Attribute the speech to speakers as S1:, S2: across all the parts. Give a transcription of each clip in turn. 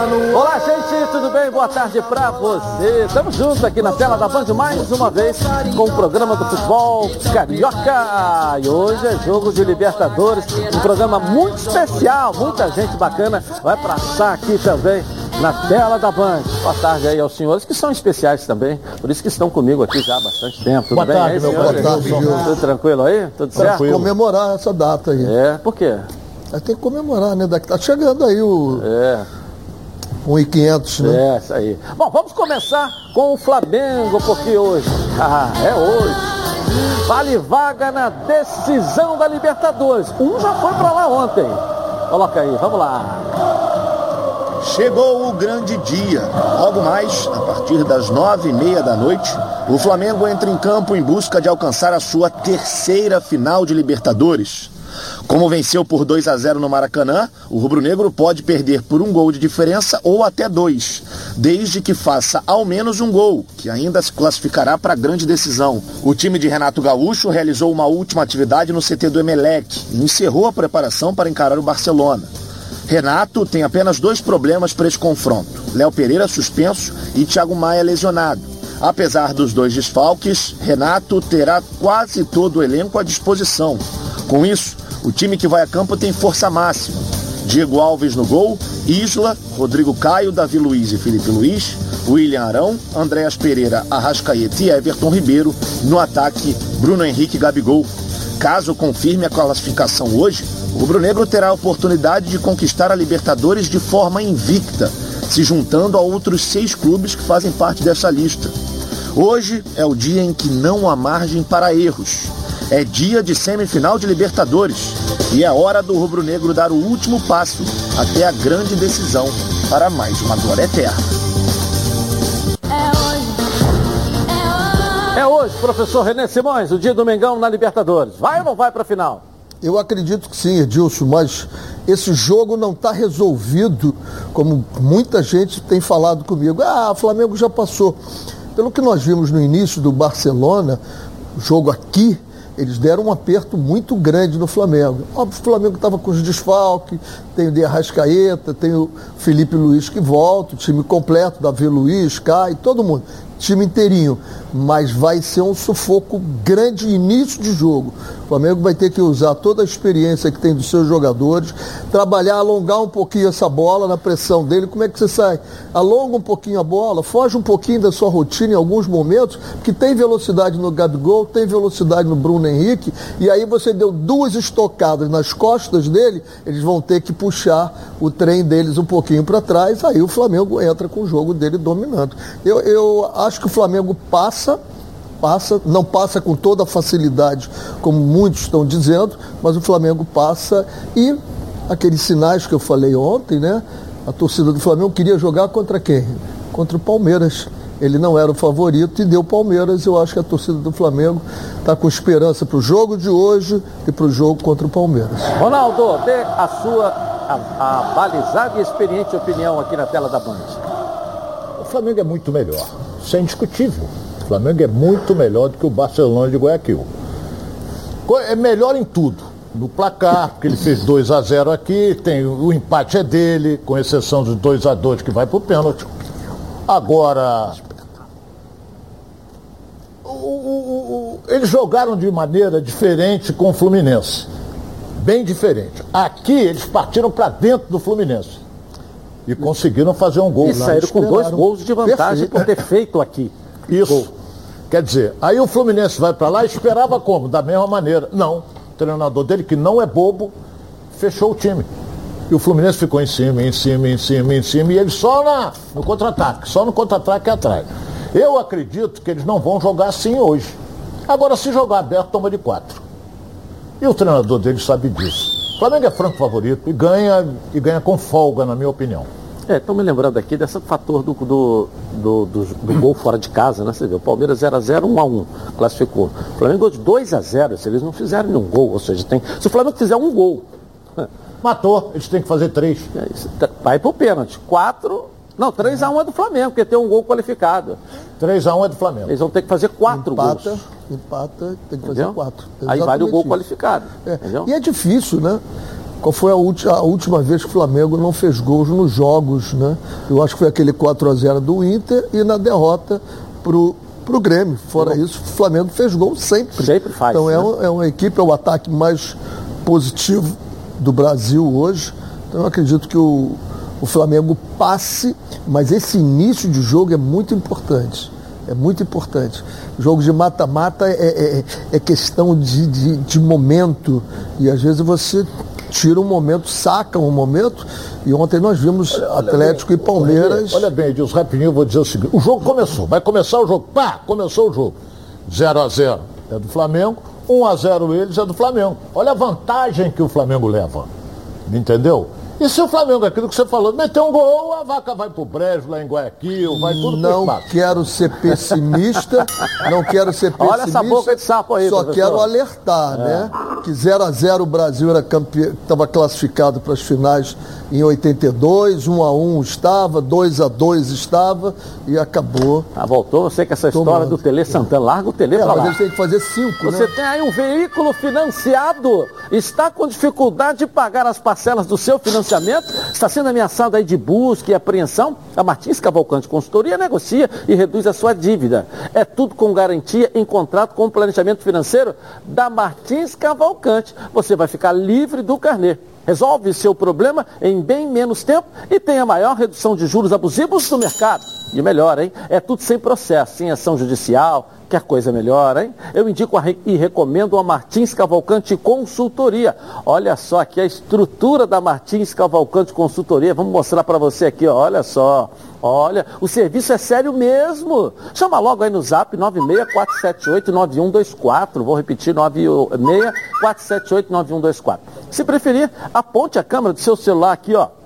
S1: Olá, gente, tudo bem? Boa tarde pra você. Estamos juntos aqui na tela da Band mais uma vez com o programa do futebol carioca. E hoje é jogo de Libertadores, um programa muito especial. Muita gente bacana vai passar aqui também na tela da Band. Boa tarde aí aos senhores que são especiais também, por isso que estão comigo aqui já há bastante tempo. Tudo
S2: Boa
S1: bem
S2: tarde,
S1: aí,
S2: meu
S1: senhores?
S3: boa tarde, Gil.
S1: Tudo tranquilo aí? Tudo certo?
S3: Comemorar essa data aí.
S1: É, por quê?
S3: Mas Tem que comemorar, né? Daqui tá chegando aí o
S1: É.
S3: 1,500, né?
S1: É, isso aí. Bom, vamos começar com o Flamengo, porque hoje, ah, é hoje, vale vaga na decisão da Libertadores. Um já foi pra lá ontem. Coloca aí, vamos lá.
S4: Chegou o grande dia. Logo mais, a partir das nove e meia da noite, o Flamengo entra em campo em busca de alcançar a sua terceira final de Libertadores. Como venceu por 2 a 0 no Maracanã, o rubro-negro pode perder por um gol de diferença ou até dois, desde que faça ao menos um gol, que ainda se classificará para a grande decisão. O time de Renato Gaúcho realizou uma última atividade no CT do Emelec e encerrou a preparação para encarar o Barcelona. Renato tem apenas dois problemas para esse confronto: Léo Pereira suspenso e Thiago Maia lesionado. Apesar dos dois desfalques, Renato terá quase todo o elenco à disposição. Com isso, o time que vai a campo tem força máxima. Diego Alves no gol, Isla, Rodrigo Caio, Davi Luiz e Felipe Luiz, William Arão, Andréas Pereira, Arrascaeta e Everton Ribeiro. No ataque, Bruno Henrique e Gabigol. Caso confirme a classificação hoje, o rubro-negro terá a oportunidade de conquistar a Libertadores de forma invicta, se juntando a outros seis clubes que fazem parte dessa lista. Hoje é o dia em que não há margem para erros. É dia de semifinal de Libertadores e é hora do rubro-negro dar o último passo até a grande decisão para mais uma glória eterna.
S1: É hoje, professor René Simões, o dia do Mengão na Libertadores. Vai ou não vai pra final?
S3: Eu acredito que sim, Edilson, mas esse jogo não está resolvido, como muita gente tem falado comigo. Ah, o Flamengo já passou. Pelo que nós vimos no início do Barcelona, o jogo aqui, eles deram um aperto muito grande no Flamengo. Óbvio, o Flamengo estava com os desfalques, tem o de Arrascaeta, tem o Felipe Luiz que volta, o time completo, Davi Luiz, Cai, todo mundo. Time inteirinho. Mas vai ser um sufoco grande início de jogo. O Flamengo vai ter que usar toda a experiência que tem dos seus jogadores, trabalhar, alongar um pouquinho essa bola na pressão dele. Como é que você sai? Alonga um pouquinho a bola, foge um pouquinho da sua rotina em alguns momentos, porque tem velocidade no Gabigol, tem velocidade no Bruno Henrique, e aí você deu duas estocadas nas costas dele, eles vão ter que puxar o trem deles um pouquinho para trás, aí o Flamengo entra com o jogo dele dominando. Eu, eu acho que o Flamengo passa passa, não passa com toda a facilidade, como muitos estão dizendo, mas o Flamengo passa e aqueles sinais que eu falei ontem, né? A torcida do Flamengo queria jogar contra quem? Contra o Palmeiras. Ele não era o favorito e deu Palmeiras. Eu acho que a torcida do Flamengo está com esperança para o jogo de hoje e para o jogo contra o Palmeiras.
S1: Ronaldo, dê a sua a balizada e experiente opinião aqui na tela da Band.
S2: O Flamengo é muito melhor. Isso é indiscutível. O Flamengo é muito melhor do que o Barcelona de Guayaquil. É melhor em tudo. No placar, porque ele fez 2 a 0 aqui, tem o empate é dele, com exceção dos 2 a 2 que vai pênalti. Agora, o- o- o- eles jogaram de maneira diferente com o Fluminense. Bem diferente. Aqui eles partiram para dentro do Fluminense. E conseguiram fazer um gol.
S1: E
S2: lá.
S1: saíram com dois gols de vantagem
S3: Perfeito.
S1: por ter feito aqui.
S2: Isso. Quer dizer, aí o Fluminense vai para lá e esperava como? Da mesma maneira. Não. O treinador dele, que não é bobo, fechou o time. E o Fluminense ficou em cima, em cima, em cima, em cima, e ele só na, no contra-ataque, só no contra-ataque atrás. Eu acredito que eles não vão jogar assim hoje. Agora, se jogar aberto, toma de quatro. E o treinador dele sabe disso. O Flamengo é franco favorito e ganha, e ganha com folga, na minha opinião.
S1: É, estão me lembrando aqui desse fator do, do, do, do- do gol fora de casa, né? Você vê, o Palmeiras 0x0, 1x1, classificou. O Flamengo de 2x0, se eles não fizerem nenhum gol, ou seja, tem, se o Flamengo fizer um gol,
S2: Matou, eles têm que fazer três.
S1: é isso, tá- vai pro pênalti. 4, não, 3x1 é do Flamengo, porque tem um gol qualificado.
S2: 3x1 é do Flamengo.
S1: Eles vão ter que fazer 4
S3: Empata,
S1: gols.
S3: empata, tem que fazer
S1: Entendeu?
S3: quatro.
S1: Aí vale o gol
S3: Exatamente isso.
S1: qualificado.
S3: É. E é difícil, né? Qual foi a, a, última vez que o Flamengo não fez gols nos jogos, né? Eu acho que foi aquele 4 a 0 do Inter e na derrota pro para o Grêmio. Fora isso, o Flamengo fez gol sempre.
S1: Sempre faz.
S3: Então
S1: né?
S3: é, um, é uma equipe, é o ataque mais positivo do Brasil hoje. Então eu acredito que o, o Flamengo passe, mas esse início de jogo é muito importante. É muito importante. Jogo de mata-mata é, é, é, questão de, de, de momento. E às vezes você tira um momento, saca um momento. E ontem nós vimos olha, Atlético bem, e Palmeiras.
S2: Olha bem, Edilson, rapidinho eu vou dizer o seguinte: o jogo começou, vai começar o jogo. Pá, começou o jogo. 0 a 0 é do Flamengo, 1 a 0 eles é do Flamengo. Olha a vantagem que o Flamengo leva. Entendeu? E se o Flamengo, aquilo que você falou, meter um gol, a vaca vai pro brejo lá em Guayaquil, vai tudo
S3: Não quero ser pessimista, não quero ser pessimista.
S1: Olha essa boca de sapo aí,
S3: Só
S1: professor.
S3: quero alertar, é. né? Que 0 a 0 o Brasil era campe... estava classificado para as finais em 82, 1 a 1 estava, 2 a 2 estava e acabou.
S1: Ah, voltou você com essa história Tomando. do Tele Santana. Larga o Tele é, pra
S3: lá.
S1: Mas
S3: têm que fazer 5,
S1: Você né? tem aí um veículo financiado, está com dificuldade de pagar as parcelas do seu financiamento, está sendo ameaçado aí de busca e apreensão. A Martins Cavalcante Consultoria negocia e reduz a sua dívida. É tudo com garantia em contrato com o planejamento financeiro da Martins Cavalcante. Você vai ficar livre do carnê. Resolve seu problema em bem menos tempo e tem a maior redução de juros abusivos do mercado. E melhor, hein? É tudo sem processo, sem ação judicial, que a coisa melhor, hein? Eu indico e recomendo a Martins Cavalcante Consultoria. Olha só aqui a estrutura da Martins Cavalcante Consultoria. Vamos mostrar para você aqui, ó. olha só. Olha, o serviço é sério mesmo. Chama logo aí no zap 964789124. Vou repetir, 964789124. Se preferir, aponte a câmera do seu celular aqui, ó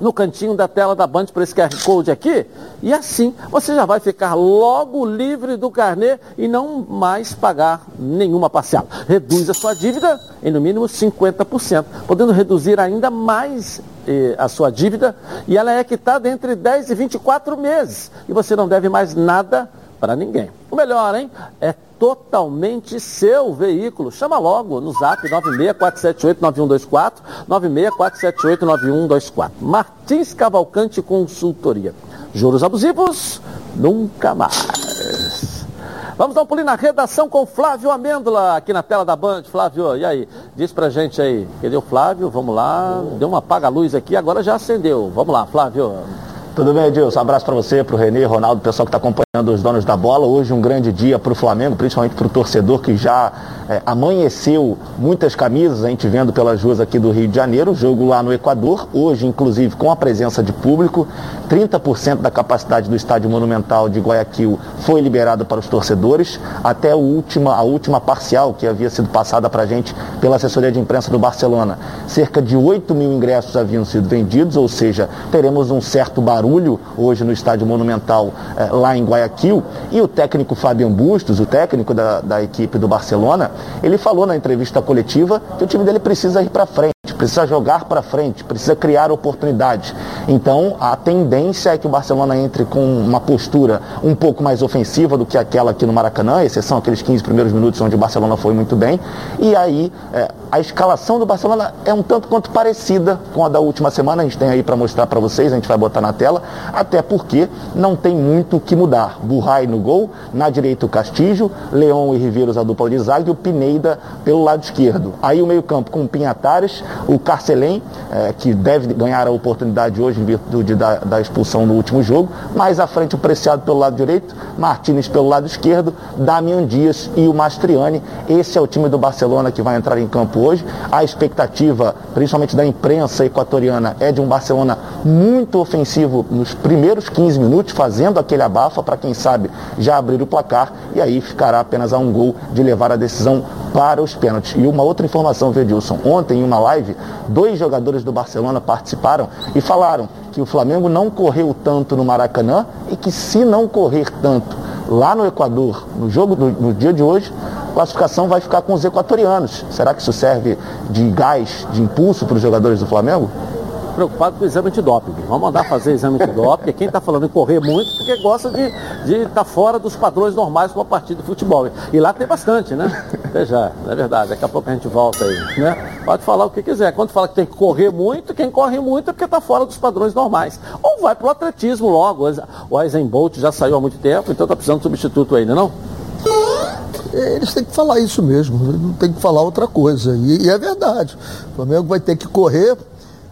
S1: no cantinho da tela da Band para esse QR Code aqui. E assim você já vai ficar logo livre do carnê e não mais pagar nenhuma parcela. Reduz a sua dívida em no mínimo 50%, podendo reduzir ainda mais eh, a sua dívida e ela é quitada entre 10 e 24 meses. E você não deve mais nada para ninguém. O melhor, hein? É totalmente seu veículo. Chama logo no zap 964789124, 964789124. Martins Cavalcante Consultoria. Juros abusivos? Nunca mais. Vamos dar um pulinho na redação com Flávio Amêndola, aqui na tela da Band. Flávio, e aí? Diz pra gente aí. Cadê o Flávio? Vamos lá. Deu uma apaga-luz aqui, agora já acendeu. Vamos lá, Flávio.
S5: Tudo bem, Edilson? Um abraço para você, para o Renê, Ronaldo, pessoal que está acompanhando os donos da bola. Hoje um grande dia para o Flamengo, principalmente para o torcedor que já é, amanheceu muitas camisas, a gente vendo pelas ruas aqui do Rio de Janeiro. Jogo lá no Equador, hoje inclusive com a presença de público. 30% da capacidade do estádio monumental de Guayaquil foi liberado para os torcedores. Até a última, a última parcial que havia sido passada para a gente pela assessoria de imprensa do Barcelona. Cerca de 8 mil ingressos haviam sido vendidos, ou seja, teremos um certo barulho barulho hoje no Estádio Monumental eh, lá em Guayaquil. E o técnico Fabian Bustos, o técnico da, da equipe do Barcelona, ele falou na entrevista coletiva que o time dele precisa ir para frente precisa jogar para frente, precisa criar oportunidades. Então, a tendência é que o Barcelona entre com uma postura um pouco mais ofensiva do que aquela aqui no Maracanã, exceção aqueles 15 primeiros minutos onde o Barcelona foi muito bem. E aí, é, a escalação do Barcelona é um tanto quanto parecida com a da última semana, a gente tem aí para mostrar para vocês, a gente vai botar na tela, até porque não tem muito o que mudar. Burrai no gol, na direita o Castilho, Leão e Riveiros a dupla de zaga e o Pineda pelo lado esquerdo. Aí o meio-campo com Pinhatares, o Carcelém, é, que deve ganhar a oportunidade hoje em virtude da, da, expulsão no último jogo. Mais à frente o Preciado pelo lado direito, Martínez pelo lado esquerdo, Damian Dias e o Mastriani. Esse é o time do Barcelona que vai entrar em campo hoje. A expectativa, principalmente da imprensa equatoriana, é de um Barcelona muito ofensivo nos primeiros 15 minutos, fazendo aquele abafa para quem sabe já abrir o placar e aí ficará apenas a um gol de levar a decisão para os pênaltis. E uma outra informação, Vedilson, ontem em uma live dois jogadores do Barcelona participaram e falaram que o Flamengo não correu tanto no Maracanã e que se não correr tanto lá no Equador, no jogo do, no dia de hoje, a classificação vai ficar com os equatorianos. Será que isso serve de gás, de impulso para os jogadores do Flamengo?
S1: Preocupado com o exame de doping. Vamos mandar fazer exame de doping. Quem está falando em correr muito, porque gosta de estar tá fora dos padrões normais para uma partida de futebol. E lá tem bastante, né? Veja, é verdade. Daqui a pouco a gente volta aí, né? Pode falar o que quiser. Quando fala que tem que correr muito, quem corre muito é porque está fora dos padrões normais. Ou vai para o atletismo logo. O Eisenbolt já saiu há muito tempo, então está precisando de substituto ainda, não?
S3: É, eles têm que falar isso mesmo, não tem que falar outra coisa. E, e, é verdade. O Flamengo vai ter que correr.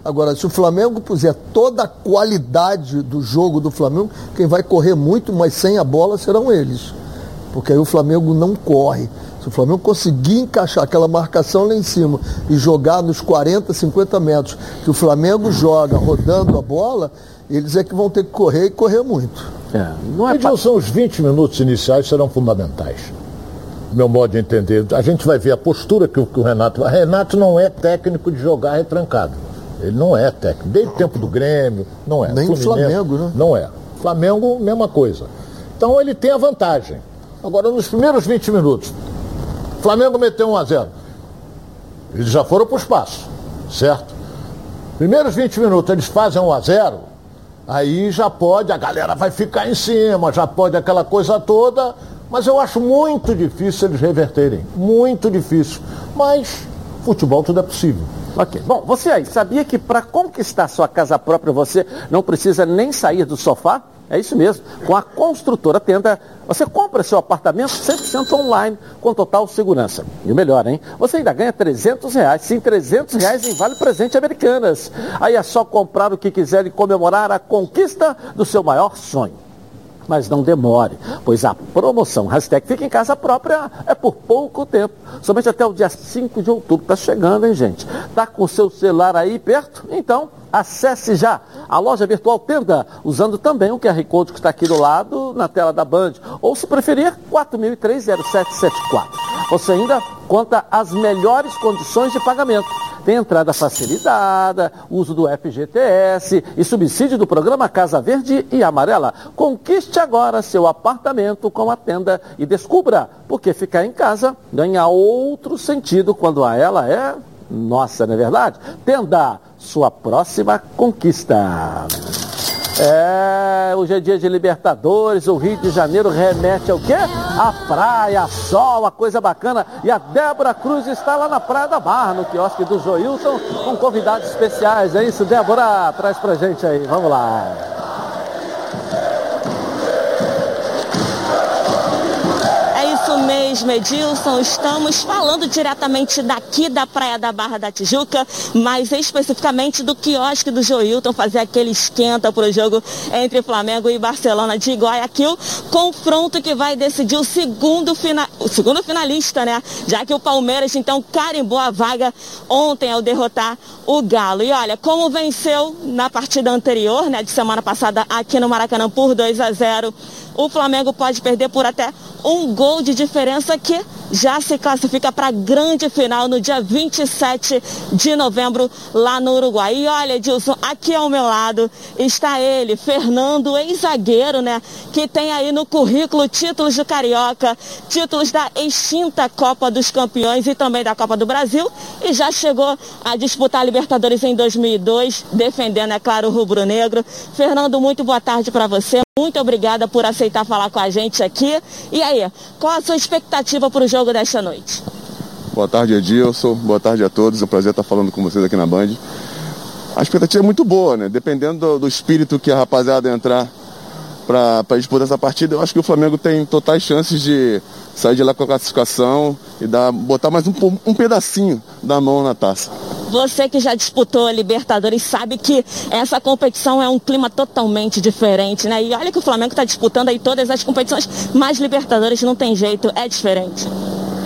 S3: Agora, se o Flamengo puser toda a qualidade do jogo do Flamengo, quem vai correr muito, mas sem a bola, serão eles. Porque aí o Flamengo não corre. Se o Flamengo conseguir encaixar aquela marcação lá em cima e jogar nos 40, 50 metros que o Flamengo joga rodando a bola, eles é que vão ter que correr e correr muito.
S2: É, não é Edilson, os 20 minutos iniciais serão fundamentais meu modo de entender. A gente vai ver a postura que o, que o Renato. Renato não é técnico de jogar retrancado. Ele não é técnico. Desde o tempo do Grêmio, não é.
S3: Nem o Flamengo, né?
S2: Não é. Flamengo, mesma coisa. Então ele tem a vantagem. Agora, nos primeiros 20 minutos, Flamengo meteu 1 a 0 Eles já foram para o espaço, certo? Primeiros 20 minutos eles fazem 1 a 0 aí já pode, a galera vai ficar em cima, já pode aquela coisa toda, mas eu acho muito difícil eles reverterem. Muito difícil. Mas futebol tudo é possível.
S1: Ok. Bom, você aí, sabia que para conquistar sua casa própria você não precisa nem sair do sofá? É isso mesmo. Com a construtora Tenda, você compra seu apartamento 100% online, com total segurança. E o melhor, hein? Você ainda ganha 300 reais. Sim, 300 reais em Vale Presente Americanas. Aí é só comprar o que quiser e comemorar a conquista do seu maior sonho mas não demore, pois a promoção hashtag Fica em Casa Própria é por pouco tempo, somente até o dia 5 de outubro. Está chegando, hein, gente? Está com o seu celular aí perto? Então, acesse já a loja virtual Tenda, usando também o QR Code que está aqui do lado na tela da Band, ou se preferir, 40030774. Você ainda conta as melhores condições de pagamento tem entrada facilitada, uso do FGTS e subsídio do programa Casa Verde e Amarela. Conquiste agora seu apartamento com a tenda e descubra porque ficar em casa ganha outro sentido quando a ela é nossa, não é verdade? Tenda, sua próxima conquista. É, hoje é dia de Libertadores, o Rio de Janeiro remete ao quê? A praia, sol, a coisa bacana. E a Débora Cruz está lá na Praia da Barra, no quiosque do Joilson, com convidados especiais. É isso, Débora? Traz pra gente aí, vamos lá.
S6: Mesmo, Edilson. Estamos falando diretamente daqui da Praia da Barra da Tijuca, mas especificamente do quiosque do Joilton, fazer aquele esquenta para o jogo entre Flamengo e Barcelona de Guayaquil. Confronto que vai decidir o segundo, fina... o segundo finalista, né? Já que o Palmeiras, então, carimbou a vaga ontem ao derrotar o Galo. E olha, como venceu na partida anterior, né, de semana passada aqui no Maracanã por 2 a 0 o Flamengo pode perder por até um gol de diferença que já se classifica para a grande final no dia 27 de novembro lá no Uruguai. E olha, Edilson, aqui ao meu lado está ele, Fernando, ex-zagueiro, né? Que tem aí no currículo títulos do Carioca, títulos da extinta Copa dos Campeões e também da Copa do Brasil. E já chegou a disputar a Libertadores em 2002, defendendo, é claro, o rubro-negro. Fernando, muito boa tarde para você. Muito obrigada por aceitar falar com a gente aqui. E aí, qual a sua expectativa para o jogo desta noite?
S7: Boa tarde, Edilson. Boa tarde a todos. É um prazer estar falando com vocês aqui na Band. A expectativa é muito boa, né? Dependendo do, do espírito que a rapaziada entrar para disputar essa partida, eu acho que o Flamengo tem totais chances de sair de lá com a classificação e dar, botar mais um, um pedacinho da mão na taça.
S6: Você que já disputou a Libertadores sabe que essa competição é um clima totalmente diferente, né? E olha que o Flamengo está disputando aí todas as competições, mas Libertadores não tem jeito, é diferente.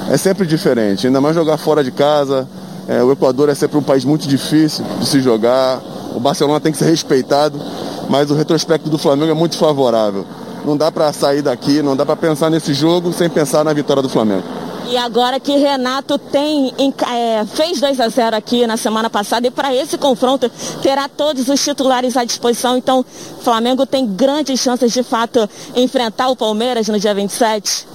S7: É sempre diferente, ainda mais jogar fora de casa. É, o Equador é sempre um país muito difícil de se jogar. O Barcelona tem que ser respeitado, mas o retrospecto do Flamengo é muito favorável. Não dá para sair daqui, não dá para pensar nesse jogo sem pensar na vitória do Flamengo.
S6: E agora que Renato tem é, fez 2 a 0 aqui na semana passada e para esse confronto terá todos os titulares à disposição. Então, o Flamengo tem grandes chances de fato enfrentar o Palmeiras no dia 27.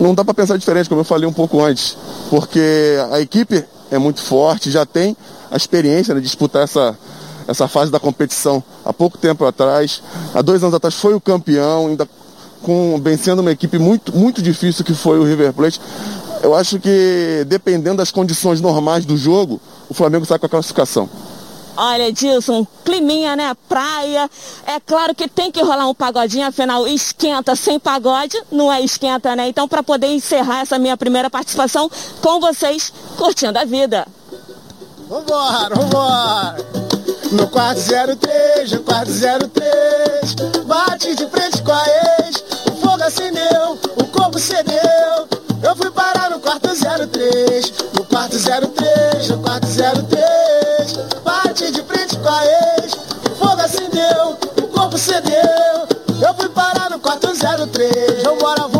S7: Não dá para pensar diferente, como eu falei um pouco antes, porque a equipe é muito forte, já tem a experiência né, de disputar essa, essa fase da competição há pouco tempo atrás. Há dois anos atrás foi o campeão, ainda com, vencendo uma equipe muito, muito difícil que foi o River Plate. Eu acho que, dependendo das condições normais do jogo, o Flamengo sai com a classificação.
S6: Olha, Dilson, climinha, né? Praia. É claro que tem que rolar um pagodinho, afinal, esquenta sem pagode não é esquenta, né? Então, para poder encerrar essa minha primeira participação com vocês, curtindo a vida.
S8: Vambora, vambora! No quarto 03, no quarto 03, bate de frente com a ex, o fogo acendeu, o corpo cedeu. Eu fui parar no quarto 03, no quarto 03, no quarto 03, bate de frente com a ex, o fogo acendeu, o corpo cedeu. Eu fui parar no quarto 03, vambora, vambora, vambora.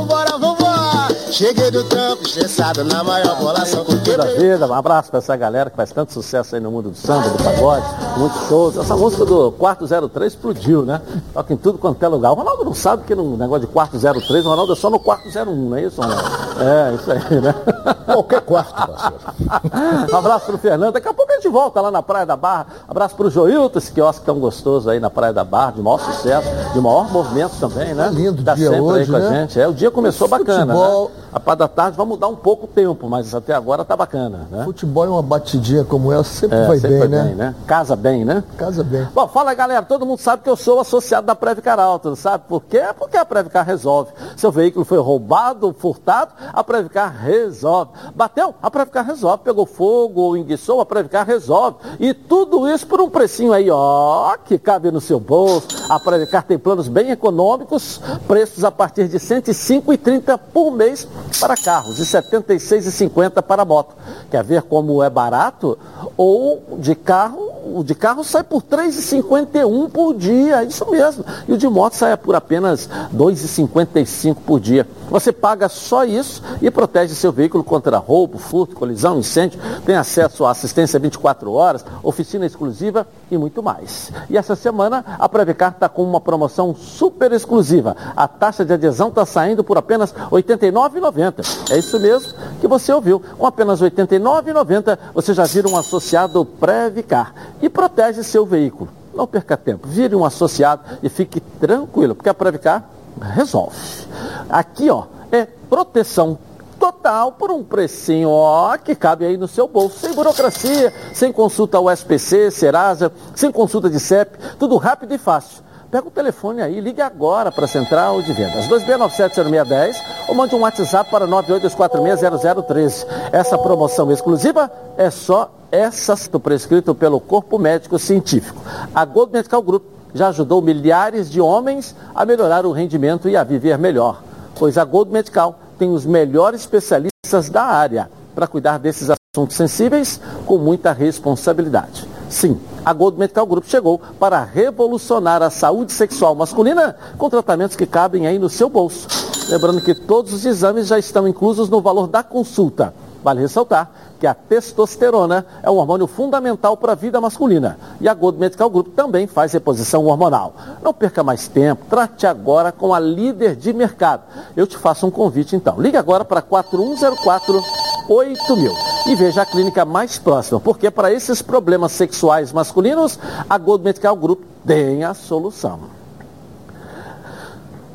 S8: Cheguei do trampo, estressado na maior bolação.
S1: da vida, um abraço para essa galera que faz tanto sucesso aí no mundo do samba, do pagode, muitos shows. Essa música do Quarto 03 explodiu, né? Toca em tudo quanto é lugar. O Ronaldo não sabe que no negócio de Quarto 03, o Ronaldo é só no Quarto 01, não é isso, Ronaldo? É, isso aí, né?
S2: Qualquer quarto, parceiro.
S1: um abraço pro Fernando. Daqui a pouco a gente volta lá na Praia da Barra. Abraço pro Joilton, esse quiosque tão gostoso aí na Praia da Barra, de maior sucesso, de maior movimento também, né?
S3: Tá lindo
S1: tá
S3: dia
S1: sempre
S3: hoje,
S1: aí com
S3: né?
S1: a gente. É, o dia começou bacana,
S3: Futebol.
S1: né? A parte da tarde vai mudar um pouco o tempo, mas até agora tá bacana, né?
S3: Futebol é uma batidinha como essa, sempre
S1: É,
S3: vai
S1: sempre
S3: bem,
S1: vai
S3: né?
S1: bem, né? Casa bem, né?
S3: Casa bem.
S1: Bom, fala galera, todo mundo sabe que eu sou associado da Previcar Alto, sabe por quê? Porque a Previcar resolve. Seu veículo foi roubado, furtado, a Previcar resolve. Bateu? A Previcar resolve. Pegou fogo ou enguiçou, a Previcar resolve. E tudo isso por um precinho aí, ó, que cabe no seu bolso. A Previcar tem planos bem econômicos, preços a partir de R$ 105,30 por mês para carros e R$ 76,50 para moto. Quer ver como é barato? Ou de carro, o de carro sai por R$ 3,51 por dia, isso mesmo. E o de moto sai por apenas R$ 2,55 por dia. Você paga só isso e protege seu veículo contra roubo, furto, colisão, incêndio, tem acesso à assistência 24 horas, oficina exclusiva e muito mais. E essa semana a Previcar está com uma promoção super exclusiva. A taxa de adesão está saindo por apenas R$ 89,90. É isso mesmo que você ouviu. Com apenas R$ 89,90 você já vira um associado Previcar e protege seu veículo. Não perca tempo, vire um associado e fique tranquilo, porque a Previcar resolve. Aqui, ó, é proteção total por um precinho, ó, que cabe aí no seu bolso, sem burocracia, sem consulta ao SPC, Serasa, sem consulta de CEP, tudo rápido e fácil. Pega o telefone aí, ligue agora para a Central de Vendas, 2697-0610 ou mande um WhatsApp para 982460013. Essa promoção exclusiva é só essa, prescrito pelo Corpo Médico Científico. A Gold Medical Group já ajudou milhares de homens a melhorar o rendimento e a viver melhor, pois a Gold Medical tem os melhores especialistas da área para cuidar desses assuntos sensíveis com muita responsabilidade. Sim, a Gold Medical Group chegou para revolucionar a saúde sexual masculina com tratamentos que cabem aí no seu bolso. Lembrando que todos os exames já estão inclusos no valor da consulta. Vale ressaltar que a testosterona é um hormônio fundamental para a vida masculina. E a Gold Medical Group também faz reposição hormonal. Não perca mais tempo, trate agora com a líder de mercado. Eu te faço um convite então. Ligue agora para 4104 8000 e veja a clínica mais próxima, porque para esses problemas sexuais masculinos, a Gold Medical Group tem a solução.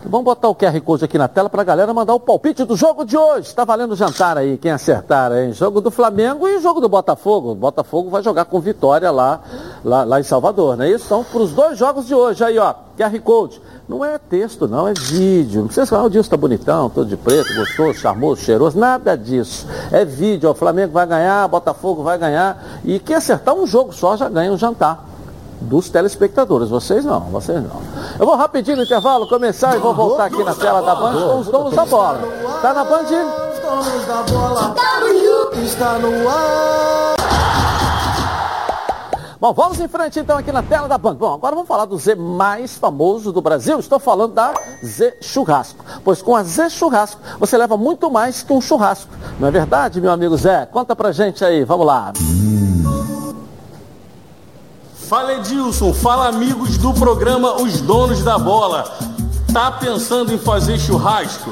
S1: Vamos botar o QR Code aqui na tela para a galera mandar o palpite do jogo de hoje. Está valendo jantar aí, quem acertar, hein? Jogo do Flamengo e jogo do Botafogo. O Botafogo vai jogar com vitória lá, lá, lá em Salvador, não é isso? Então, para os dois jogos de hoje, aí, ó, QR Code. Não é texto, não, é vídeo. Não precisa falar, o Dilson tá bonitão, todo de preto, gostoso, charmoso, cheiroso, nada disso. É vídeo, ó, o Flamengo vai ganhar, Botafogo vai ganhar. E quem acertar um jogo só já ganha um jantar dos telespectadores. Vocês não, vocês não. Eu vou rapidinho no intervalo começar e vou voltar aqui na tela da Band com os donos da bola. Tá na Band?
S8: Donos da bola, está no ar.
S1: Bom, vamos em frente então aqui na tela da Band. Bom, agora vamos falar do Z mais famoso do Brasil. Estou falando da Z Churrasco. Pois com a Z Churrasco você leva muito mais que um churrasco. Não é verdade, meu amigo Zé? Conta pra gente aí, vamos lá.
S9: Fala Edilson, fala amigos do programa Os Donos da Bola. Tá pensando em fazer churrasco?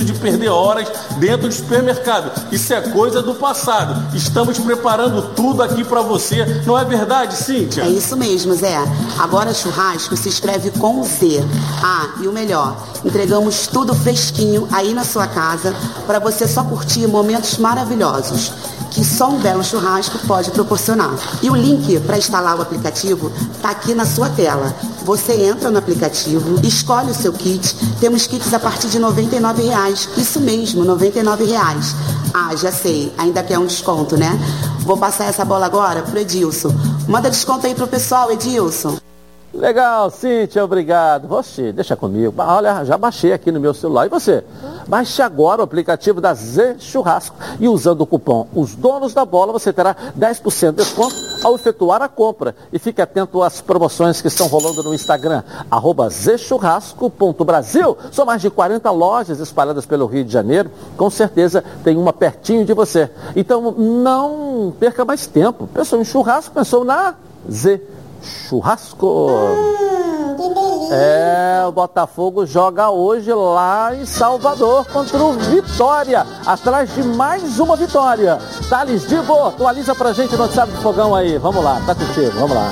S9: de perder horas dentro do supermercado. Isso é coisa do passado. Estamos preparando tudo aqui para você. Não é verdade, Cíntia?
S10: É isso mesmo, Zé. Agora churrasco se escreve com Z. Ah, e o melhor, entregamos tudo fresquinho aí na sua casa para você só curtir momentos maravilhosos que só um belo churrasco pode proporcionar. E o link para instalar o aplicativo está aqui na sua tela. Você entra no aplicativo, escolhe o seu kit. Temos kits a partir de R$ 99,00. Isso mesmo, R$ 99,00. Ah, já sei, ainda quer um desconto, né? Vou passar essa bola agora pro Edilson. Manda desconto aí pro pessoal, Edilson.
S1: Legal, Cíntia, obrigado. Você, deixa comigo. Olha, já baixei aqui no meu celular. E você? Baixe agora o aplicativo da Z Churrasco e usando o cupom Os Donos da Bola você terá 10% de desconto ao efetuar a compra. E fique atento às promoções que estão rolando no Instagram, arroba zchurrasco.brasil. São mais de 40 lojas espalhadas pelo Rio de Janeiro. Com certeza tem uma pertinho de você. Então não perca mais tempo. Pensou em churrasco, pensou na Z Churrasco. É, o Botafogo joga hoje lá em Salvador contra o Vitória, atrás de mais uma vitória. Thales Dibo, atualiza pra gente no WhatsApp do fogão aí. Vamos lá, tá contigo, vamos lá.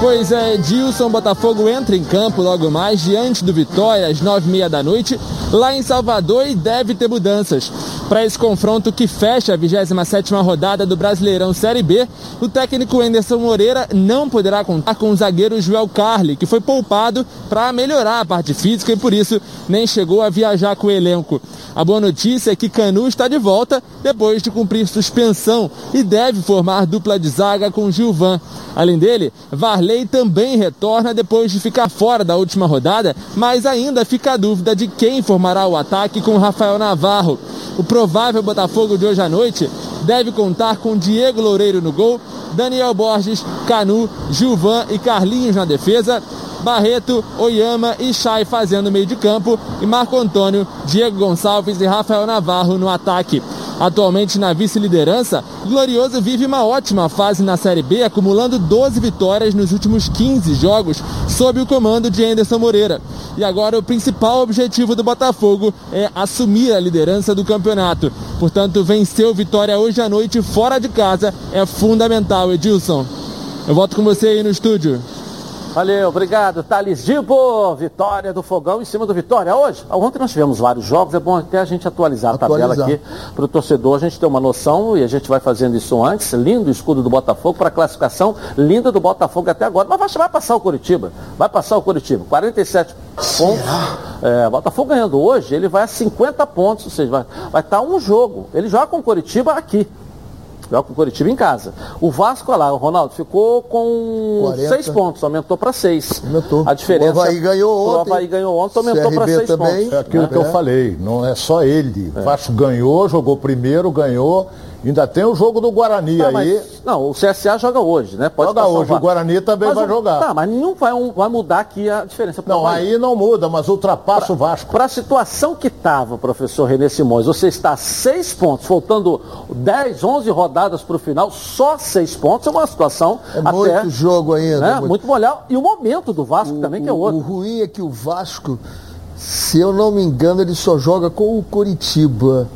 S11: Pois é, Dilson Botafogo entra em campo logo mais diante do Vitória às nove e meia da noite, lá em Salvador e deve ter mudanças. Para esse confronto que fecha a 27ª rodada do Brasileirão Série B, o técnico Anderson Moreira não poderá contar com o zagueiro Joel Carli, que foi poupado para melhorar a parte física e por isso nem chegou a viajar com o elenco. A boa notícia é que Canu está de volta depois de cumprir suspensão e deve formar dupla de zaga com Gilvan. Além dele, Varley também retorna depois de ficar fora da última rodada, mas ainda fica a dúvida de quem formará o ataque com Rafael Navarro. O provável Botafogo de hoje à noite deve contar com Diego Loureiro no gol, Daniel Borges, Canu, Gilvan e Carlinhos na defesa, Barreto, Oyama e Chay fazendo meio de campo e Marco Antônio, Diego Gonçalves e Rafael Navarro no ataque. Atualmente na vice-liderança, Glorioso vive uma ótima fase na Série B, acumulando 12 vitórias nos últimos 15 jogos, sob o comando de Anderson Moreira. E agora o principal objetivo do Botafogo é assumir a liderança do campeonato. Portanto, vencer o Vitória hoje à noite fora de casa é fundamental, Edilson. Eu volto com você aí no estúdio.
S1: Valeu, obrigado, Thales Dibo. Vitória do Fogão em cima do Vitória. Hoje, ontem nós tivemos vários jogos, é bom até a gente atualizar a atualizar. tabela aqui para o torcedor, a gente ter uma noção e a gente vai fazendo isso antes. Lindo o escudo do Botafogo para a classificação, linda do Botafogo até agora. Mas vai, passar o Curitiba, vai passar o Curitiba. 47 pontos. É, Botafogo ganhando hoje, ele vai a 50 pontos, ou seja, vai, vai estar um jogo. Ele joga com o Curitiba aqui joga com o Curitiba em casa. O Vasco, olha lá, o Ronaldo ficou com 40. seis pontos, aumentou para seis.
S3: Aumentou.
S1: A diferença.
S3: O Havaí ganhou ontem.
S1: O Havaí ganhou ontem, aumentou para seis
S2: também.
S1: pontos.
S2: É aquilo é. que eu falei, não é só ele. O Vasco ganhou, jogou primeiro, ganhou. Ainda tem o jogo do Guarani tá, aí.
S1: Mas, não, o CSA joga hoje, né?
S2: Pode joga hoje, o Guarani também mas vai o, jogar.
S1: Tá, mas não vai, um, vai mudar aqui a diferença.
S2: Não, aí não muda, mas ultrapassa pra, o Vasco.
S1: Para a situação que estava, professor Renê Simões, você está a seis pontos, faltando 10, 11 rodadas para o final, só seis pontos, é uma situação
S3: é
S1: até...
S3: muito jogo ainda.
S1: Né, muito... muito molhado. E o momento do Vasco
S3: o,
S1: também, que é outro.
S3: O ruim é que o Vasco, se eu não me engano, ele só joga com o Coritiba.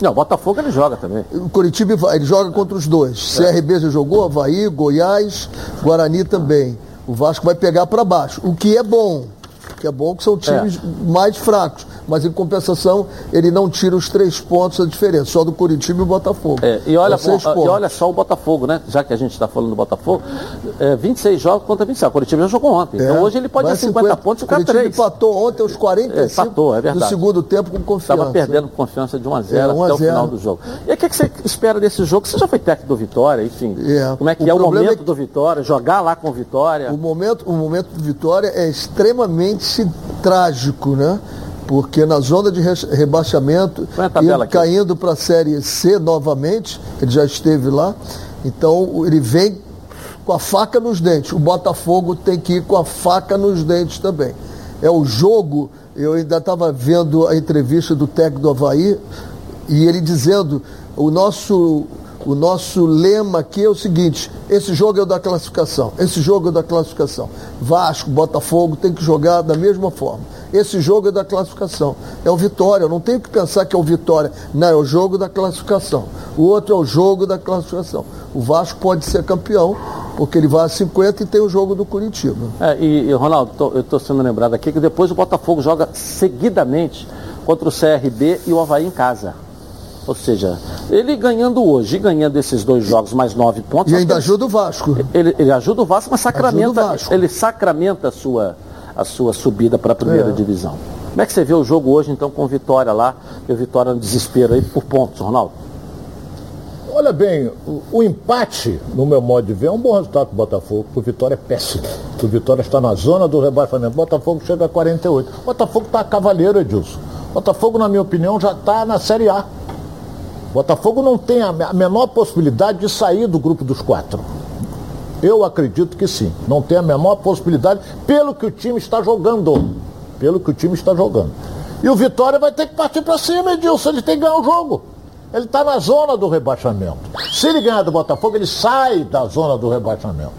S1: Não, o Botafogo ele joga também.
S3: O Curitiba ele joga contra os dois. É. CRB já jogou, Havaí, Goiás, Guarani também. O Vasco vai pegar para baixo, o que é bom. Que é bom que são times é. mais fracos mas em compensação ele não tira os três pontos da diferença, só do Curitiba e o Botafogo.
S1: É, e, olha, bom, e olha só o Botafogo, né? Já que a gente está falando do Botafogo, é, 26 jogos contra 27. O Curitiba já jogou ontem. Então é, hoje ele pode ter 50, 50 pontos e ficar 3. O Curitiba
S3: empatou ontem aos 45
S1: é, empatou, é verdade.
S3: do segundo tempo com confiança.
S1: Estava perdendo confiança de 1 a 0 é, 1 a até 0. o final do jogo. E o que, que, você espera desse jogo? Você já foi técnico do Vitória, enfim. É. Como é que o é o momento é do Vitória, jogar lá com o Vitória?
S3: O momento, o momento do Vitória é extremamente trágico, né? porque na zona de rebaixamento, e caindo para a Série C novamente, ele já esteve lá, então ele vem com a faca nos dentes. O Botafogo tem que ir com a faca nos dentes também. É o jogo, eu ainda estava vendo a entrevista do técnico do Havaí, e ele dizendo, o nosso o nosso lema aqui é o seguinte: esse jogo é o da classificação, esse jogo é o da classificação. Vasco, Botafogo tem que jogar da mesma forma. Esse jogo é da classificação. É o Vitória. Eu não tenho que pensar que é o Vitória. Não, é o jogo da classificação. O outro é o jogo da classificação. O Vasco pode ser campeão, porque ele vai a 50 e tem o jogo do Curitiba.
S1: É, e, e Ronaldo, tô, eu estou sendo lembrado aqui que depois o Botafogo joga seguidamente contra o CRB e o Havaí em casa. Ou seja, ele ganhando hoje, ganhando esses dois jogos mais nove pontos.
S3: E ainda ajuda o Vasco.
S1: Ele, ele ajuda o Vasco, mas sacramenta, Vasco. ele sacramenta a sua, a sua subida para a primeira é. divisão. Como é que você vê o jogo hoje, então, com Vitória lá, e o Vitória no desespero aí por pontos, Ronaldo?
S2: Olha bem, o, o, empate, no meu modo de ver, é um bom resultado para o Botafogo, porque o Vitória é péssimo. O Vitória está na zona do rebaixamento. O Botafogo chega a 48. O Botafogo está cavaleiro, Edilson. O Botafogo, na minha opinião, já está na Série A. Botafogo não tem a menor possibilidade de sair do grupo dos quatro. Eu acredito que sim. Não tem a menor possibilidade pelo que o time está jogando. Pelo que o time está jogando. E o Vitória vai ter que partir para cima, Edilson. Ele tem que ganhar o jogo. Ele está na zona do rebaixamento. Se ele ganhar do Botafogo, ele sai da zona do rebaixamento.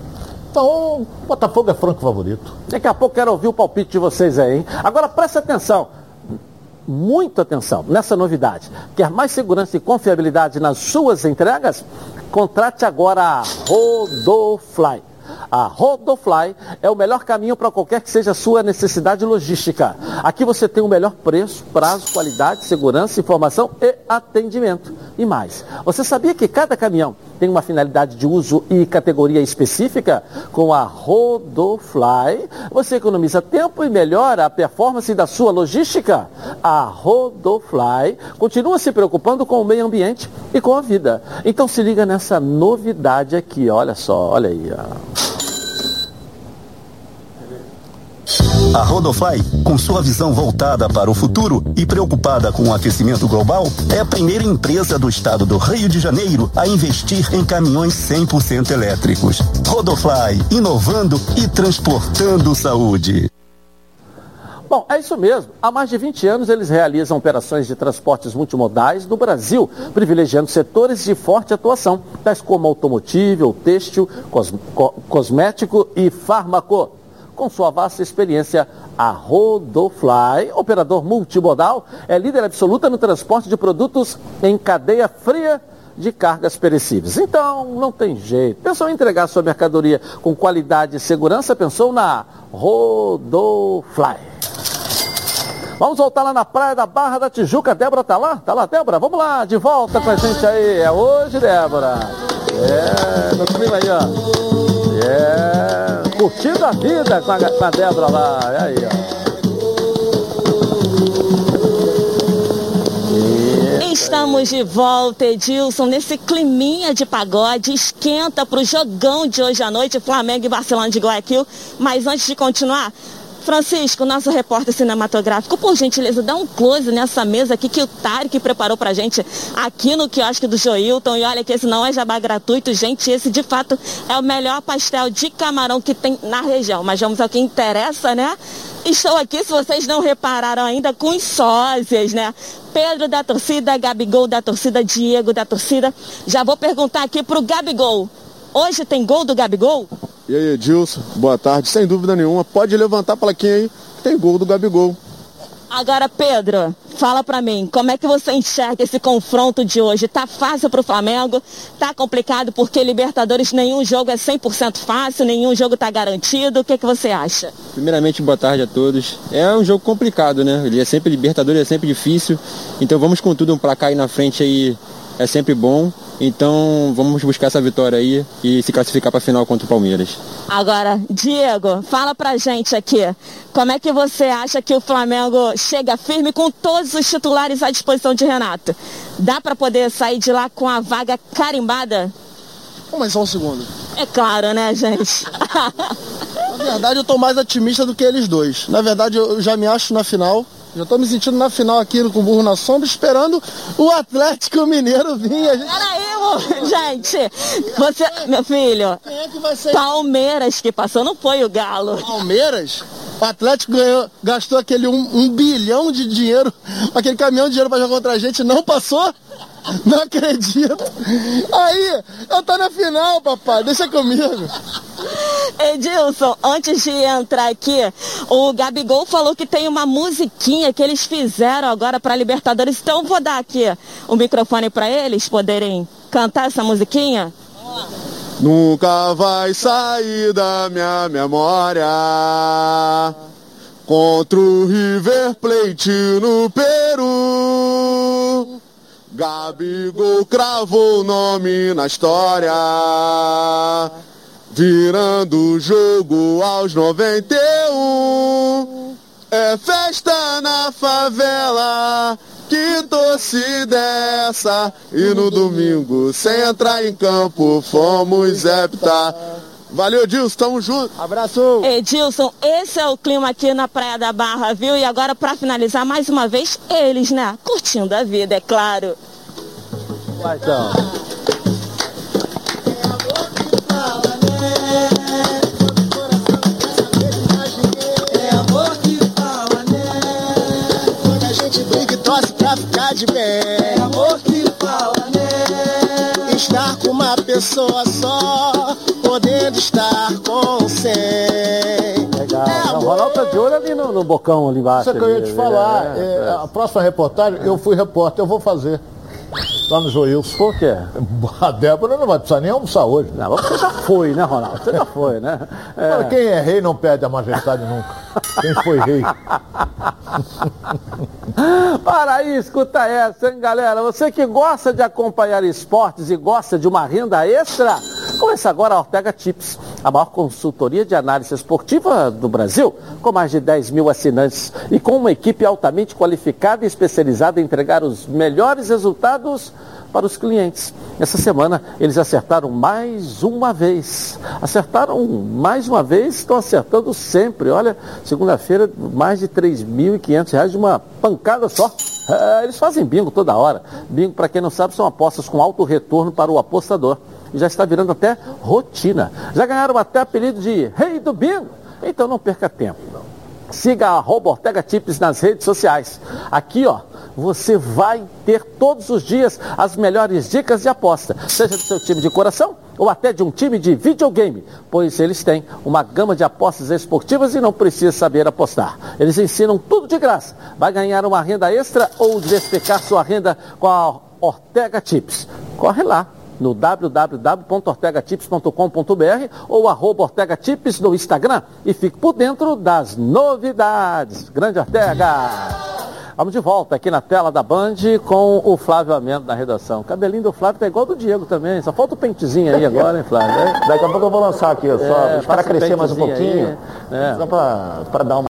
S2: Então, o Botafogo é franco favorito.
S1: Daqui a pouco quero ouvir o palpite de vocês aí, hein? Agora presta atenção muita atenção nessa novidade. Quer mais segurança e confiabilidade nas suas entregas? Contrate agora a Rodofly. A Rodofly é o melhor caminho para qualquer que seja a sua necessidade logística. Aqui você tem o melhor preço, prazo, qualidade, segurança, informação e atendimento. E mais, você sabia que cada caminhão tem uma finalidade de uso e categoria específica? Com a Rodofly, você economiza tempo e melhora a performance da sua logística. A Rodofly continua se preocupando com o meio ambiente e com a vida. Então se liga nessa novidade aqui, olha só, olha aí. Ó.
S12: A Rodofly, com sua visão voltada para o futuro e preocupada com o aquecimento global, é a primeira empresa do estado do Rio de Janeiro a investir em caminhões 100% elétricos. Rodofly, inovando e transportando saúde.
S1: Bom, é isso mesmo. Há mais de 20 anos eles realizam operações de transportes multimodais no Brasil, privilegiando setores de forte atuação, tais como automotivo, têxtil, cos cosmético e fármaco com sua vasta experiência, a Rodofly, operador multimodal, é líder absoluta no transporte de produtos em cadeia fria de cargas perecíveis. Então, não tem jeito. Pensou em entregar sua mercadoria com qualidade e segurança? Pensou na Rodofly. Vamos voltar lá na praia da Barra da Tijuca. Débora tá lá? Tá lá, Débora? Vamos lá, de volta com a gente aí. É hoje, Débora. É, no clima aí, ó. É curtindo a vida com a, com a Débora lá. E aí, ó.
S6: Estamos de volta, Edilson, nesse climinha de pagode, esquenta para o jogão de hoje à noite, Flamengo e Barcelona de Guayaquil. Mas antes de continuar, Francisco, nosso repórter cinematográfico, por gentileza, dá um close nessa mesa aqui que o Tarek preparou pra gente aqui no quiosque do Joilton. E olha que esse não é jabá gratuito, gente. Esse de fato é o melhor pastel de camarão que tem na região. Mas vamos ao que interessa, né? Estou aqui, se vocês não repararam ainda, com os sócios, né? Pedro da torcida, Gabigol da torcida, Diego da torcida. Já vou perguntar aqui pro Gabigol. Hoje tem gol do Gabigol?
S7: E aí, Edilson, boa tarde. Sem dúvida nenhuma, pode levantar a plaquinha aí, tem gol do Gabigol.
S6: Agora, Pedro, fala para mim, como é que você enxerga esse confronto de hoje? Tá fácil para o Flamengo? Tá complicado porque Libertadores nenhum jogo é 100% fácil, nenhum jogo tá garantido. O que, que você acha?
S13: Primeiramente, boa tarde a todos. É um jogo complicado, né? Ele é sempre Libertadores, é sempre difícil. Então vamos com tudo um placar aí na frente aí é sempre bom. Então vamos buscar essa vitória aí e se classificar para a final contra o Palmeiras.
S6: Agora, Diego, fala pra gente aqui. Como é que você acha que o Flamengo chega firme com todos os titulares à disposição de Renato? Dá para poder sair de lá com a vaga carimbada?
S14: Mas só um segundo.
S6: É claro, né, gente?
S14: na verdade, eu tô mais otimista do que eles dois. Na verdade, eu já me acho na final Já tô me sentindo na final aqui com o burro na sombra, esperando o Atlético Mineiro vir. Gente...
S6: Peraí, gente. Você, meu filho,
S14: Quem é que vai ser?
S6: Palmeiras que passou, não foi o Galo.
S14: Palmeiras? O Atlético ganhou, gastou aquele um, um bilhão de dinheiro, aquele caminhão de dinheiro para jogar contra a gente, não passou? Não acredito. Aí, eu tô na final, papai, deixa comigo.
S6: Edilson, antes de entrar aqui, o Gabigol falou que tem uma musiquinha que eles fizeram agora para Libertadores. Então eu vou dar aqui o microfone para eles poderem cantar essa musiquinha.
S7: Nunca vai sair da minha memória contra o River Plate no Peru. Gabigol cravou o nome na história, virando o jogo aos 91. É festa na favela, que torcida é essa? E no domingo, sem entrar em campo, fomos heptar. Valeu, Dilson, tamo junto.
S14: Abraço.
S6: Edilson, esse é o clima aqui na Praia da Barra, viu? E agora, para finalizar, mais uma vez, eles, né? Curtindo a vida, é claro.
S1: Vai então.
S8: É amor que fala, né? Quando a gente briga e torce pra ficar de bem. É amor que fala, né? Estar com uma pessoa só, podendo estar com cem.
S1: Legal. Não, o Ronaldo tá de olho ali no, no bocão ali embaixo.
S2: Isso é que eu ia te falar.
S1: é,
S2: é,
S1: é.
S2: A próxima reportagem, eu fui repórter, eu vou fazer. Lá no Joilson.
S1: Por quê?
S2: A Débora não vai precisar nem almoçar hoje.
S1: Não, você já foi, né, Ronaldo? Você já foi, né? É.
S2: Quem é rei não perde a majestade nunca. Quem foi rei?
S1: Para aí, escuta essa, hein, galera? Você que gosta de acompanhar esportes e gosta de uma renda extra, começa agora a Ortega Tips, a maior consultoria de análise esportiva do Brasil, com mais de 10 mil assinantes e com uma equipe altamente qualificada e especializada em entregar os melhores resultados para os clientes. Essa semana eles acertaram mais uma vez. Acertaram mais uma vez, estão acertando sempre. Olha, segunda-feira, mais de 3.500 reais de uma pancada só. É, eles fazem bingo toda hora. Bingo, para quem não sabe, são apostas com alto retorno para o apostador. E já está virando até rotina. Já ganharam até apelido de Rei do Bingo. Então não perca tempo. Siga a Ortega Tips nas redes sociais. Aqui, ó, você vai ter todos os dias as melhores dicas de aposta, seja do seu time de coração ou até de um time de videogame, pois eles têm uma gama de apostas esportivas e não precisa saber apostar. Eles ensinam tudo de graça. Vai ganhar uma renda extra ou diversificar sua renda com a Ortega Tips. Corre lá no www.ortegatips.com.br ou arroba Ortega Tips no Instagram e fique por dentro das novidades. Grande Ortega! Vamos de volta aqui na tela da Band com o Flávio Amendo na redação. O cabelinho do Flávio tá igual do Diego também, só falta o pentezinho aí agora, hein, Flávio? É?
S5: Daqui a pouco eu vou lançar aqui, só
S1: É, o
S5: crescer mais um pouquinho.
S1: aí, é.
S5: Só para dar uma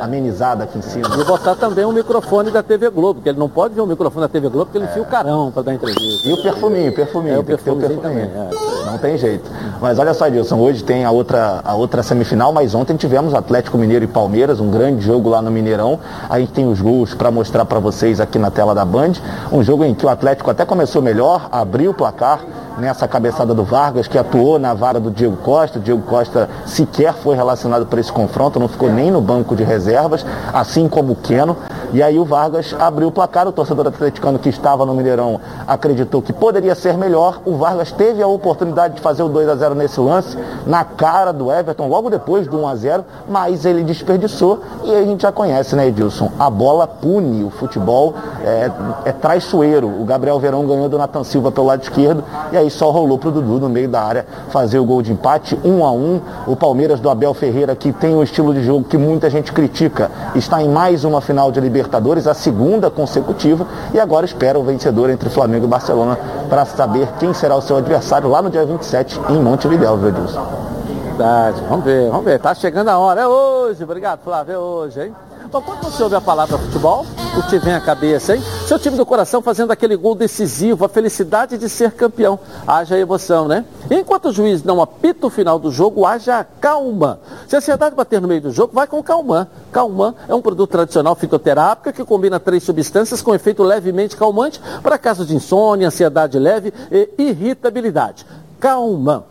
S5: amenizada aqui em cima.
S1: E botar também o microfone da TV Globo, porque ele não pode ver o microfone da TV Globo, porque ele enfia o carão para dar entrevista.
S5: E o perfuminho, perfuminho.
S1: É, o
S5: tem que ter o
S1: perfumezinho
S5: perfuminho.
S1: também, é.
S5: Não tem jeito. Mas olha só, Dilson, hoje tem a outra, a outra semifinal, mas ontem tivemos Atlético Mineiro e Palmeiras, um grande jogo lá no Mineirão. A gente tem os gols para mostrar para vocês aqui na tela da Band. Um jogo em que o Atlético até começou melhor, abriu o placar nessa cabeçada do Vargas, que atuou na vara do Diego Costa. O Diego Costa sequer foi relacionado para esse confronto, não ficou nem no banco de reservas, assim como o Queno. E aí o Vargas abriu o placar, o torcedor atleticano que estava no Mineirão acreditou que poderia ser melhor. O Vargas teve a oportunidade de fazer o 2 a 0 nesse lance, na cara do Everton, logo depois do 1 a 0 mas ele desperdiçou. E a gente já conhece, né, Edilson? A bola pune, o futebol é, é traiçoeiro. O Gabriel Verão ganhou do Nathan Silva pelo lado esquerdo, e aí só rolou pro Dudu no meio da área fazer o gol de empate, 1 a 1 O Palmeiras do Abel Ferreira, que tem um estilo de jogo que muita gente critica, está em mais uma final de Libertadores, a segunda consecutiva, e agora espera o vencedor entre Flamengo e Barcelona para saber quem será o seu adversário lá no dia 27 em Montevidéu, viu, Edilson?
S1: Verdade, vamos ver, vamos ver. Tá chegando a hora, é hoje. Obrigado, Flávio, é hoje, hein? Mas quando você ouve a palavra futebol, o que vem à cabeça, hein? Seu time do coração fazendo aquele gol decisivo, a felicidade de ser campeão. Haja emoção, né? Enquanto o juiz não apita o final do jogo, haja calma. Se a ansiedade bater no meio do jogo, vai com Calman. Calman é um produto tradicional fitoterápico que combina três substâncias com efeito levemente calmante para casos de insônia, ansiedade leve e irritabilidade. Calman.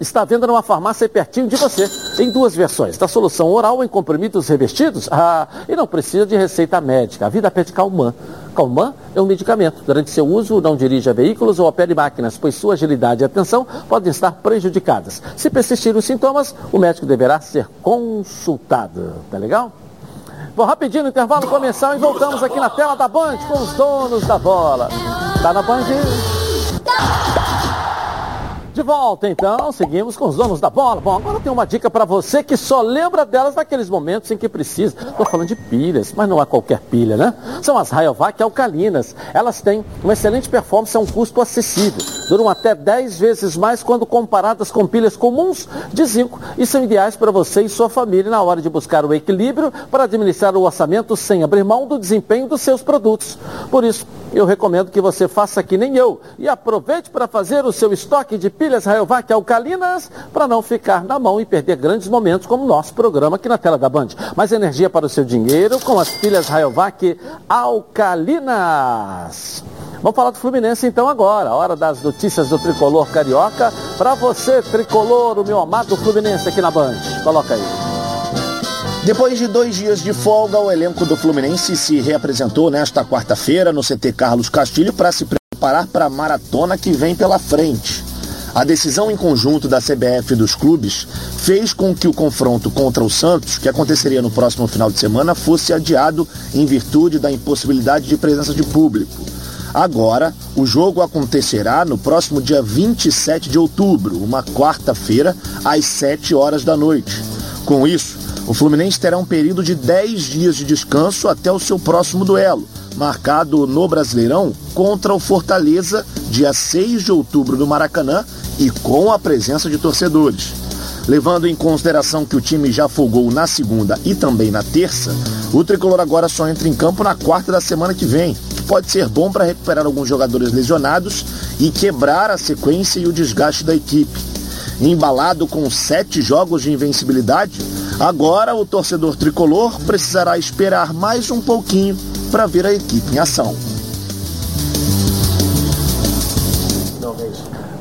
S1: Está à venda numa farmácia pertinho de você, em duas versões. Da solução oral em comprimidos revestidos, ah, e não precisa de receita médica. A vida pede Calman. Calman é um medicamento. Durante seu uso, não dirija veículos ou opere máquinas, pois sua agilidade e atenção podem estar prejudicadas. Se persistirem os sintomas, o médico deverá ser consultado. Tá legal? Vou rapidinho intervalo comercial e voltamos aqui na tela da Band com os donos da bola. Tá na Band? De volta então, seguimos com os donos da bola. Bom, agora tem uma dica para você que só lembra delas naqueles momentos em que precisa. Estou falando de pilhas, mas não é qualquer pilha, né? São as Rayovac alcalinas. Elas têm uma excelente performance a um custo acessível. Duram até 10 vezes mais quando comparadas com pilhas comuns de zinco e são ideais para você e sua família na hora de buscar o equilíbrio para administrar o orçamento sem abrir mão do desempenho dos seus produtos. Por isso, eu recomendo que você faça que nem eu e aproveite para fazer o seu estoque de pilhas Rayovac alcalinas para não ficar na mão e perder grandes momentos como o nosso programa aqui na tela da Band. Mais energia para o seu dinheiro com as pilhas Rayovac alcalinas. Vamos falar do Fluminense então agora, hora das notícias do tricolor carioca. Para você, tricolor, o meu amado Fluminense aqui na Band. Coloca aí.
S4: Depois de dois dias de folga, o elenco do Fluminense se reapresentou nesta quarta-feira no CT Carlos Castilho para se preparar para a maratona que vem pela frente. A decisão em conjunto da CBF e dos clubes fez com que o confronto contra o Santos, que aconteceria no próximo final de semana, fosse adiado em virtude da impossibilidade de presença de público. Agora, o jogo acontecerá no próximo dia 27 de outubro, uma quarta-feira, às 7 horas da noite. Com isso, o Fluminense terá um período de 10 dias de descanso até o seu próximo duelo, marcado no Brasileirão contra o Fortaleza, dia 6 de outubro no Maracanã e com a presença de torcedores. Levando em consideração que o time já folgou na segunda e também na terça, o tricolor agora só entra em campo na quarta da semana que vem, que pode ser bom para recuperar alguns jogadores lesionados e quebrar a sequência e o desgaste da equipe. Embalado com sete jogos de invencibilidade, agora o torcedor tricolor precisará esperar mais um pouquinho para ver a equipe em ação.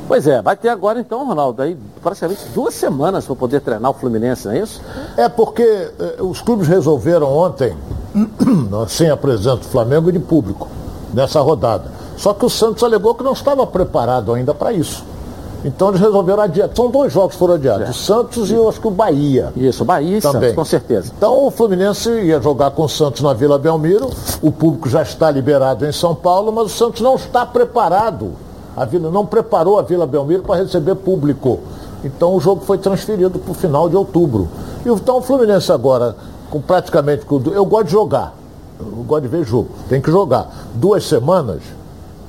S1: Pois é, vai ter agora então, Ronaldo, aí praticamente duas semanas para poder treinar o Fluminense, não é isso?
S2: É porque eh, os clubes resolveram ontem, sem a presença do Flamengo e de público, nessa rodada. Só que o Santos alegou que não estava preparado ainda para isso. Então eles resolveram adiar. São dois jogos que foram adiados,
S1: É.
S2: o Santos e eu acho que o Bahia.
S1: Isso, Bahia e
S2: Também.
S1: Santos, com certeza.
S2: Então o Fluminense ia jogar com o Santos na Vila Belmiro, o público já está liberado em São Paulo, mas o Santos não está preparado. A Vila não preparou a Vila Belmiro para receber público. Então o jogo foi transferido para o final de outubro. E então o Fluminense agora, com praticamente. Eu gosto de jogar. Eu gosto de ver jogo. Tem que jogar. Duas semanas.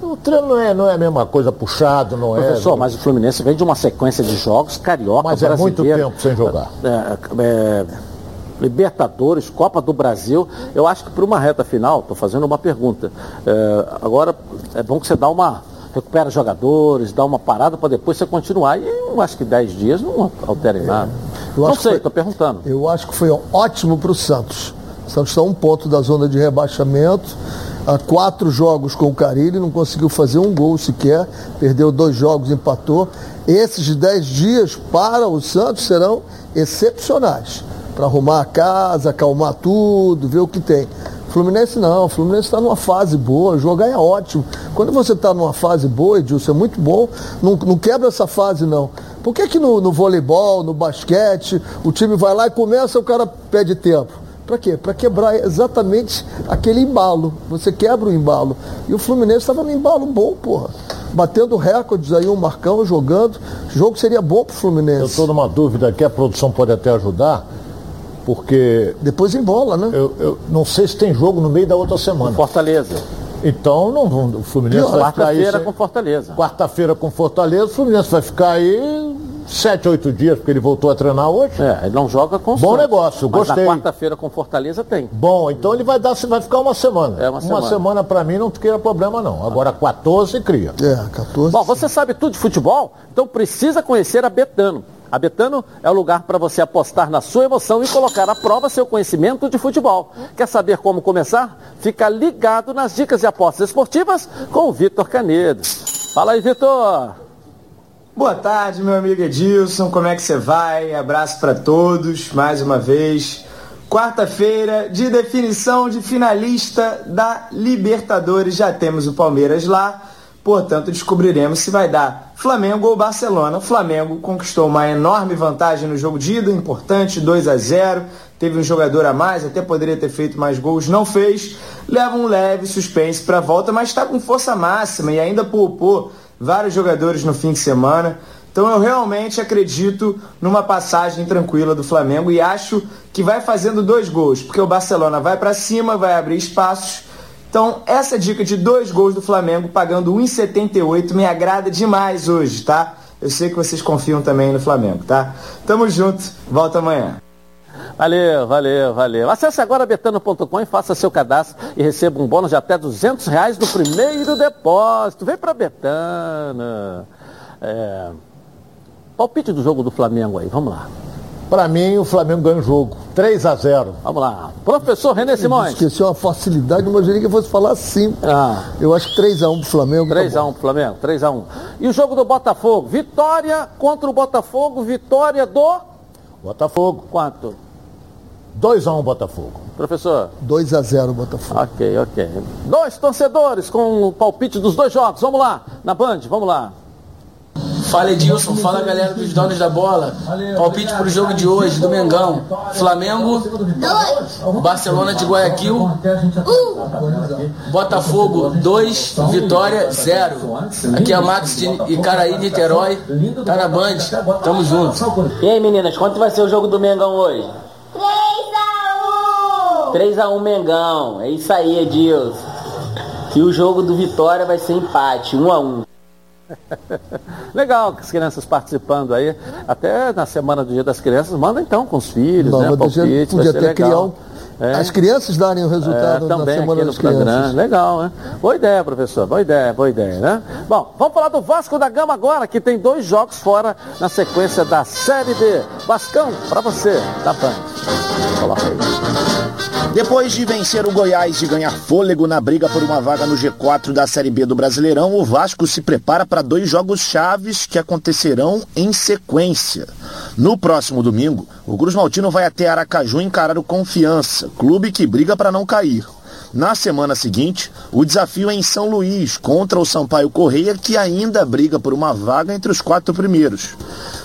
S2: O treino não é, não é a mesma coisa puxado, não é.
S1: Professor, mas o Fluminense vem de uma sequência de jogos carioca,
S2: Mas é muito tempo sem jogar.
S1: é, é, Libertadores, Copa do Brasil. Eu acho que para uma reta final, estou fazendo uma pergunta. É, agora é bom que você dá uma. recupera jogadores, dá uma parada para depois você continuar. E eu acho que 10 dias não altera em nada.
S3: Eu
S1: não sei, estou perguntando.
S3: Eu acho que foi ótimo para o Santos. O Santos está a um ponto da zona de rebaixamento. Há quatro jogos com o Carilli, não conseguiu fazer um gol sequer. Perdeu dois jogos, empatou. Esses dez dias para o Santos serão excepcionais. Para arrumar a casa, acalmar tudo, ver o que tem. Fluminense não, o Fluminense está numa fase boa, jogar é ótimo. Quando você está numa fase boa, Edilson, é muito bom, não, não quebra essa fase não. Por que, que no, no voleibol, no basquete, o time vai lá e começa, o cara pede tempo? Para quê? Para quebrar exatamente aquele embalo. Você quebra o embalo. E o Fluminense estava no embalo bom, porra. Batendo recordes aí, o Marcão jogando. O jogo seria bom pro
S2: Eu
S3: Fluminense.
S2: estou numa dúvida aqui, a produção pode até ajudar, porque.
S3: Depois embola, né?
S2: Eu, eu não sei se tem jogo no meio da outra semana.
S1: Fortaleza.
S2: Então, não, o Fluminense vai ficar aí.
S1: Quarta-feira com Fortaleza.
S2: Quarta-feira com Fortaleza, o Fluminense vai ficar aí sete, oito dias, porque ele voltou a treinar hoje.
S1: É, ele não joga com
S2: Bom negócio,
S1: Mas
S2: gostei.
S1: na quarta-feira com Fortaleza tem.
S2: Bom, então ele vai dar, vai ficar uma semana.
S1: É, uma semana.
S2: semana para mim não cria problema não. Agora 14 cria.
S3: É, 14.
S1: Bom, você sabe tudo de futebol? Então precisa conhecer a Betano. A Betano é o lugar para você apostar na sua emoção e colocar à prova seu conhecimento de futebol. Quer saber como começar? Fica ligado nas dicas de apostas esportivas com o Vitor Canedo. Fala aí, Vitor.
S15: Boa tarde, meu amigo Edilson. Como é que você vai? Abraço para todos, mais uma vez. Quarta-feira de definição de finalista da Libertadores. Já temos o Palmeiras lá, portanto descobriremos se vai dar Flamengo ou Barcelona. O Flamengo conquistou uma enorme vantagem no jogo de ida, importante, 2 a 0. Teve um jogador a mais, até poderia ter feito mais gols, não fez. Leva um leve suspense para a volta, mas está com força máxima e ainda poupou vários jogadores no fim de semana. Então eu realmente acredito numa passagem tranquila do Flamengo e acho que vai fazendo dois gols, porque o Barcelona vai para cima, vai abrir espaços. Então essa dica de dois gols do Flamengo pagando 1,78 me agrada demais hoje, tá? Eu sei que vocês confiam também no Flamengo, tá? Tamo junto, volta amanhã.
S1: Valeu, valeu, valeu. Acesse agora betano.com e faça seu cadastro e receba um bônus de até 200 reais no primeiro depósito. Vem pra Betano. É... Palpite do jogo do Flamengo aí, vamos lá.
S2: Para mim, o Flamengo ganha o jogo. 3 a 0
S1: Vamos lá. Professor René Simões.
S3: Esqueceu uma facilidade, não imaginei que fosse falar assim.
S1: Ah.
S3: Eu acho que 3x1 pro Flamengo.
S1: 3x1
S3: tá
S1: pro Flamengo, 3x1. E o jogo do Botafogo? Vitória contra o Botafogo, vitória do
S2: Botafogo.
S1: quanto?
S2: 2 a 1 Botafogo.
S1: Professor?
S3: 2x0 Botafogo.
S1: Ok, ok. Dois torcedores com o palpite dos dois jogos. Vamos lá, na Band, vamos lá.
S16: Fala Edilson, fala galera dos donos da bola. Palpite pro jogo de hoje, do Mengão. Flamengo, Barcelona de Guayaquil, Botafogo 2, Vitória 0. Aqui é Max de Icaraí, Niterói. Tá na Band, tamo junto.
S17: E aí meninas, quanto vai ser o jogo do Mengão hoje? 3x1 Mengão, é isso aí Edilson. E o jogo do Vitória vai ser empate, 1x1.
S1: Legal que as crianças participando aí. Até na semana do Dia das Crianças, manda então com os filhos,
S3: Não,
S1: né? Palpite,
S3: podia
S1: vai ser
S3: até criar um-
S1: É.
S3: As crianças darem o resultado
S1: É,
S3: na
S1: também
S3: Semana
S1: aqui no
S3: das Crianças.
S1: programa. Legal, né? Boa ideia, professor. Boa ideia, boa ideia, né? Bom, vamos falar do Vasco da Gama agora, que tem dois jogos fora na sequência da Série B. Vascão, pra você, da Band. Coloca aí.
S4: Depois de vencer o Goiás e ganhar fôlego na briga por uma vaga no G4 da Série B do Brasileirão, o Vasco se prepara para dois jogos chaves que acontecerão em sequência. No próximo domingo, o Cruz Maltino vai até Aracaju encarar o Confiança, clube que briga para não cair. Na semana seguinte, o desafio é em São Luís, contra o Sampaio Correia, que ainda briga por uma vaga entre os quatro primeiros.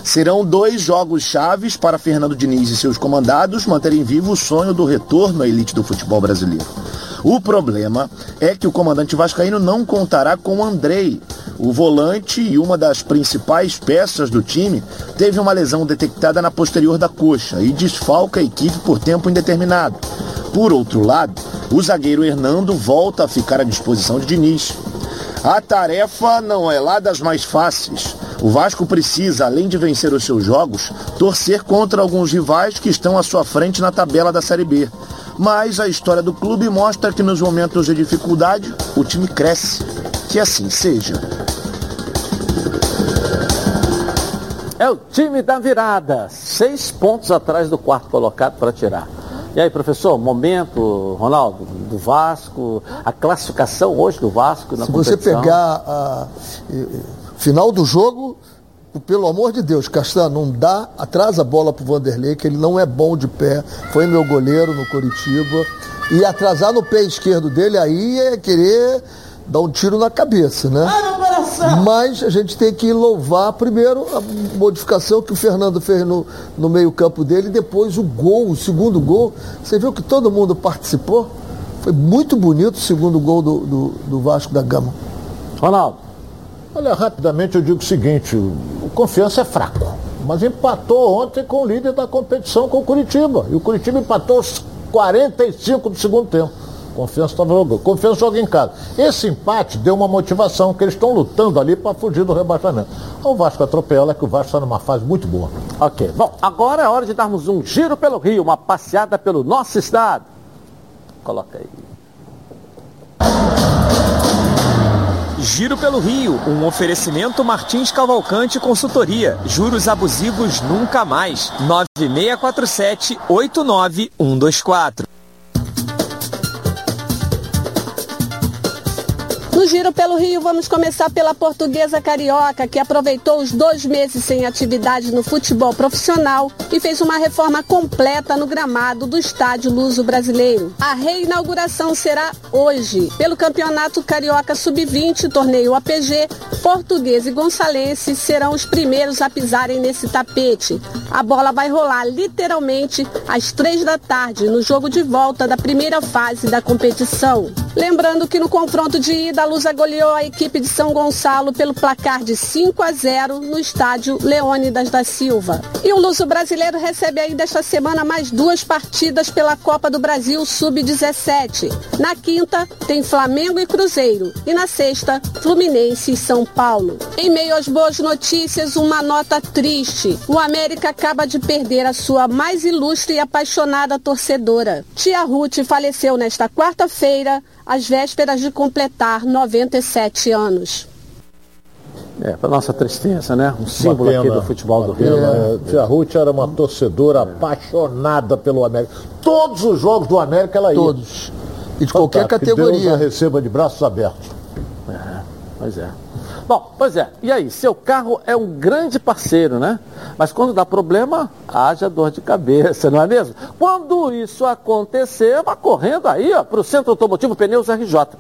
S4: Serão dois jogos chaves para Fernando Diniz e seus comandados manterem vivo o sonho do retorno à elite do futebol brasileiro. O problema é que o comandante vascaíno não contará com Andrei. O volante e uma das principais peças do time teve uma lesão detectada na posterior da coxa e desfalca a equipe por tempo indeterminado. Por outro lado, o zagueiro Hernando volta a ficar à disposição de Diniz. A tarefa não é lá das mais fáceis. O Vasco precisa, além de vencer os seus jogos, torcer contra alguns rivais que estão à sua frente na tabela da Série B. Mas a história do clube mostra que nos momentos de dificuldade, o time cresce. Que assim seja.
S1: É o time da virada. Seis pontos atrás do quarto colocado para tirar. E aí, professor, momento, Ronaldo, do Vasco, a classificação hoje do Vasco na
S3: Se você
S1: competição.
S3: pegar a final do jogo, pelo amor de Deus, Castan, não dá, atrasa a bola pro Vanderlei, que ele não é bom de pé, foi meu goleiro no Coritiba. E atrasar no pé esquerdo dele aí é querer dar um tiro na cabeça, né? Mas a gente tem que louvar primeiro a modificação que o Fernando fez no, no meio-campo dele, depois o gol, o segundo gol. Você viu que todo mundo participou? Foi muito bonito o segundo gol do, do, do Vasco da Gama.
S1: Ronaldo.
S2: Olha, rapidamente eu digo o seguinte, o Confiança é fraco, mas empatou ontem com o líder da competição, com o Curitiba. E o Curitiba empatou aos 45 do segundo tempo. Confiança estava jogando. Confiança joga em casa. Esse empate deu uma motivação, que eles estão lutando ali para fugir do rebaixamento. O Vasco atropela, que o Vasco está numa fase muito boa.
S1: Ok. Bom, agora é hora de darmos um giro pelo Rio, uma passeada pelo nosso estado. Coloca aí.
S18: Giro pelo Rio, um oferecimento Martins Cavalcante Consultoria. Juros abusivos nunca mais. 9647 89124.
S19: Giro pelo Rio, vamos começar pela portuguesa carioca, que aproveitou os dois meses sem atividade no futebol profissional e fez uma reforma completa no gramado do estádio Luso Brasileiro. A reinauguração será hoje. Pelo Campeonato Carioca Sub-20, torneio APG, Português e Gonçalense serão os primeiros a pisarem nesse tapete. A bola vai rolar literalmente às três da tarde, no jogo de volta da primeira fase da competição. Lembrando que no confronto de ida, a Lusa goleou a equipe de São Gonçalo pelo placar de 5 a 0 no estádio Leônidas da Silva. E o Luso brasileiro recebe ainda esta semana mais duas partidas pela Copa do Brasil Sub-17. Na quinta, tem Flamengo e Cruzeiro. E na sexta, Fluminense e São Paulo. Em meio às boas notícias, uma nota triste. O América acaba de perder a sua mais ilustre e apaixonada torcedora. Tia Ruth faleceu nesta quarta-feira às vésperas de completar 97 anos.
S1: É, para nossa tristeza, né? Um símbolo aqui do futebol do Rio.
S2: É, Tia Ruth era uma torcedora apaixonada pelo América. Todos os jogos do América ela ia.
S3: Todos. E de qualquer categoria.
S2: Que Deus a receba de braços abertos.
S1: É, pois é. Bom, pois é. E aí, seu carro é um grande parceiro, né? Mas quando dá problema, haja dor de cabeça, não é mesmo? Quando isso acontecer, vá correndo aí, ó, para o Centro Automotivo Pneus RJ.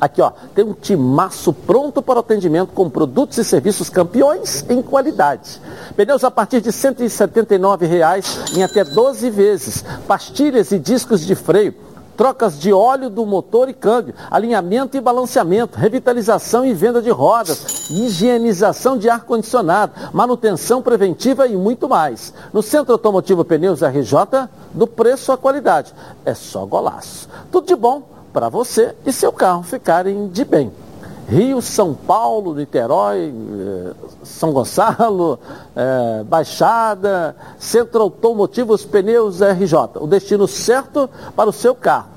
S1: Aqui, ó, tem um timaço pronto para o atendimento com produtos e serviços campeões em qualidade. Pneus a partir de 179 reais em até 12 vezes. Pastilhas e discos de freio trocas de óleo do motor e câmbio, alinhamento e balanceamento, revitalização e venda de rodas, higienização de ar-condicionado, manutenção preventiva e muito mais. No Centro Automotivo Pneus RJ, do preço à qualidade. É só golaço. Tudo de bom para você e seu carro ficarem de bem. Rio, São Paulo, Niterói, São Gonçalo, é, Baixada, Centro Automotivos Pneus RJ. O destino certo para o seu carro.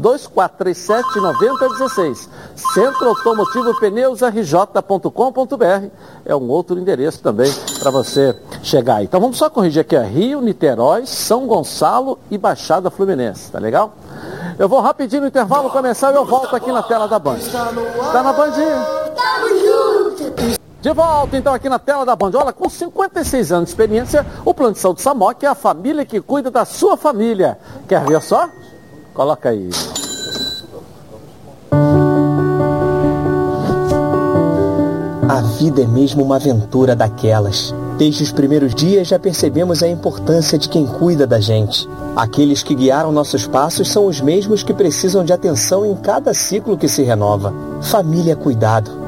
S1: 2437-9016. Centro Automotivo Pneus RJ.com.br é um outro endereço também para você chegar aí. Então vamos só corrigir aqui, ó. Rio, Niterói, São Gonçalo e Baixada Fluminense, tá legal? Eu vou rapidinho no intervalo começar e eu volto aqui na tela da Band. Tá na Band? Tamo junto! De volta então aqui na tela da Band. Olha, com 56 anos de experiência, o Plano de Saúde Samok é a família que cuida da sua família. Quer ver só? Coloca aí.
S20: A vida é mesmo uma aventura daquelas. Desde os primeiros dias já percebemos a importância de quem cuida da gente. Aqueles que guiaram nossos passos são os mesmos que precisam de atenção em cada ciclo que se renova. Família cuidado.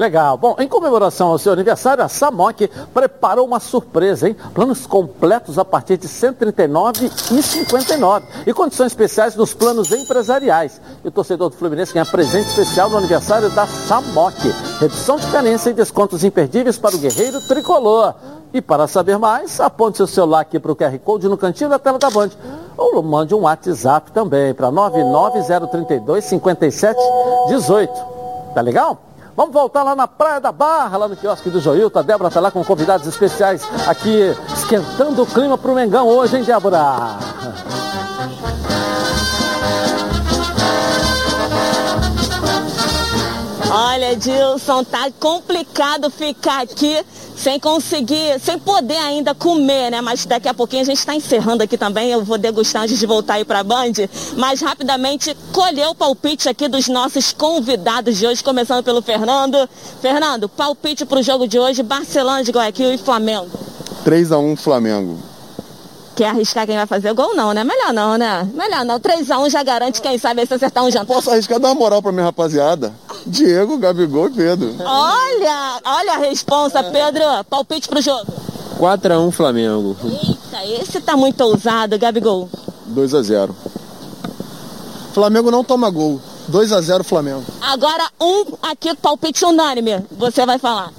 S1: Legal. Bom, em comemoração ao seu aniversário, a Samok preparou uma surpresa, hein? Planos completos a partir de R$ 139,59 e condições especiais nos planos empresariais. E o torcedor do Fluminense ganha presente especial no aniversário da Samok. Redução de carência e descontos imperdíveis para o guerreiro tricolor. E para saber mais, aponte seu celular aqui para o QR Code no cantinho da tela da Band. Ou mande um WhatsApp também para 99032 5718. Tá legal? Vamos voltar lá na Praia da Barra, lá no quiosque do Joilton. A Débora está lá com convidados especiais aqui, esquentando o clima para o Mengão hoje, hein, Débora?
S6: Olha, Dilson, tá complicado ficar aqui sem conseguir, sem poder ainda comer, né? Mas daqui a pouquinho a gente está encerrando aqui também, eu vou degustar antes de voltar aí para a Band, mas rapidamente colher o palpite aqui dos nossos convidados de hoje, começando pelo Fernando. Fernando, palpite para o jogo de hoje, Barcelona de Guayaquil e Flamengo.
S7: 3x1 Flamengo.
S6: Quer arriscar quem vai fazer gol? Não, né? Melhor não, né? Melhor não. 3x1 já garante, quem sabe, se acertar um jantar.
S7: Posso arriscar dar uma moral pra minha rapaziada? Diego, Gabigol e Pedro.
S6: Olha, olha a responsa, Pedro. Palpite pro jogo.
S13: 4x1 Flamengo.
S6: Eita, esse tá muito ousado, Gabigol.
S7: 2x0.
S14: Flamengo não toma gol. 2x0 Flamengo.
S6: Agora um aqui, palpite unânime. Você vai falar.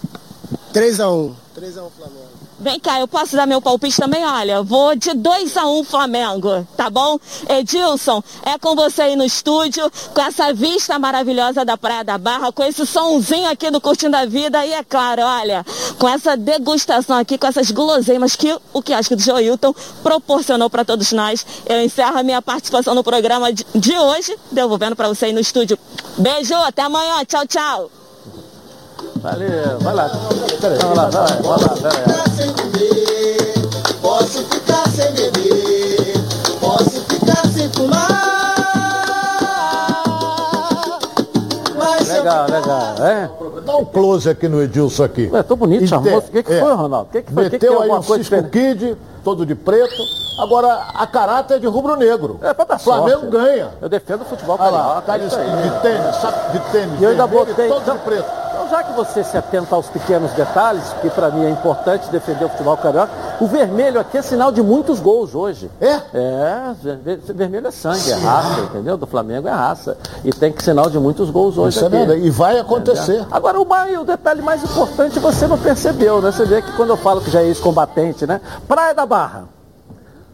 S14: 3x1. 3x1 Flamengo.
S6: Vem cá, eu posso dar meu palpite também? Olha, vou de 2 a 1 um Flamengo, tá bom? Edilson, é com você aí no estúdio, com essa vista maravilhosa da Praia da Barra, com esse somzinho aqui do Curtindo a Vida e é claro, olha, com essa degustação aqui, com essas guloseimas que o que acho que o Joilton proporcionou para todos nós. Eu encerro a minha participação no programa de, hoje, devolvendo para você aí no estúdio. Beijo, até amanhã, tchau, tchau.
S1: Valeu, vai lá. Peraí, vai lá, vai, vai lá, peraí.
S8: sem comer, posso ficar sem beber, posso ficar sem fumar. Mas
S1: Legal, legal, é?
S2: Dá um close aqui no Edilson aqui.
S1: É, tô bonito, charmoso. O que, que
S2: é.
S1: foi, Ronaldo? O que, que foi? O que, que
S2: Meteu aí um Cisco
S1: diferente?
S2: Kid, todo de preto. Agora, a caráter é de rubro-negro.
S1: É pra dar
S2: Flamengo
S1: sorte.
S2: ganha.
S1: Eu defendo o futebol
S2: Olha lá,
S1: carioca,
S2: tá
S1: é
S2: de, de tênis, de tênis.
S1: E eu ainda botei.
S2: Todo de preto.
S1: Já que você se atenta aos pequenos detalhes, que para mim é importante defender o futebol carioca, o vermelho aqui é sinal de muitos gols hoje.
S2: É?
S1: É, ver- vermelho é sangue, é raça, entendeu? Do Flamengo é raça. E tem que sinal de muitos gols hoje
S2: Isso é
S1: aqui.
S2: verdade. E vai acontecer.
S1: Entendeu? Agora, o, mais, o detalhe mais importante você não percebeu, né? Você vê que quando eu falo que já é ex-combatente, né? Praia da Barra,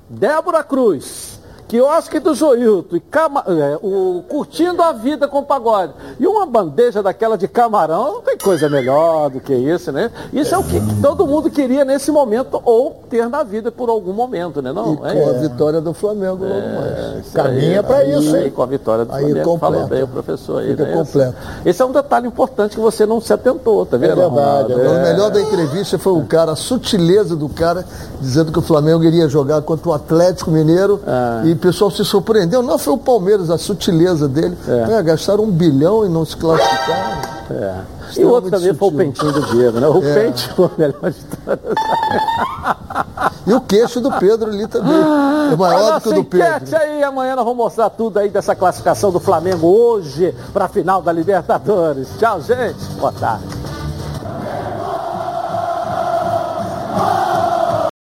S1: Débora Cruz, quiosque do Joilton, e cama, é, o Curtindo a Vida com Pagode. E uma bandeja daquela de camarão, não tem coisa melhor do que isso, né? Isso é o que todo mundo queria nesse momento, ou ter na vida por algum momento, né? Não,
S3: E
S1: é
S3: com a vitória do Flamengo logo
S1: É,
S3: mais.
S1: isso
S2: Caminha pra isso,
S1: aí,
S2: hein?
S1: Com a vitória do
S3: Aí
S1: Flamengo, falou
S3: completa.
S1: bem o professor aí,
S3: Fica
S1: né?
S3: completo.
S1: Esse é um detalhe importante que você não se atentou, tá vendo?
S2: verdade,
S1: Ronaldo?
S2: é
S3: O
S2: verdade.
S3: melhor da entrevista foi o cara, a sutileza do cara, dizendo que o Flamengo iria jogar contra o Atlético Mineiro e o pessoal se surpreendeu. Não foi o Palmeiras, a sutileza dele. É. Né? Gastaram um bilhão e não se classificaram.
S1: É. E o outro também sutil. foi o pentinho do Diego, né? O
S3: é.
S1: pente foi melhor.
S3: E o queixo do Pedro ali também. Ah, é maior do que o do Pedro.
S1: aí, amanhã nós vamos mostrar tudo aí dessa classificação do Flamengo hoje para a final da Libertadores. Tchau, gente. Boa tarde.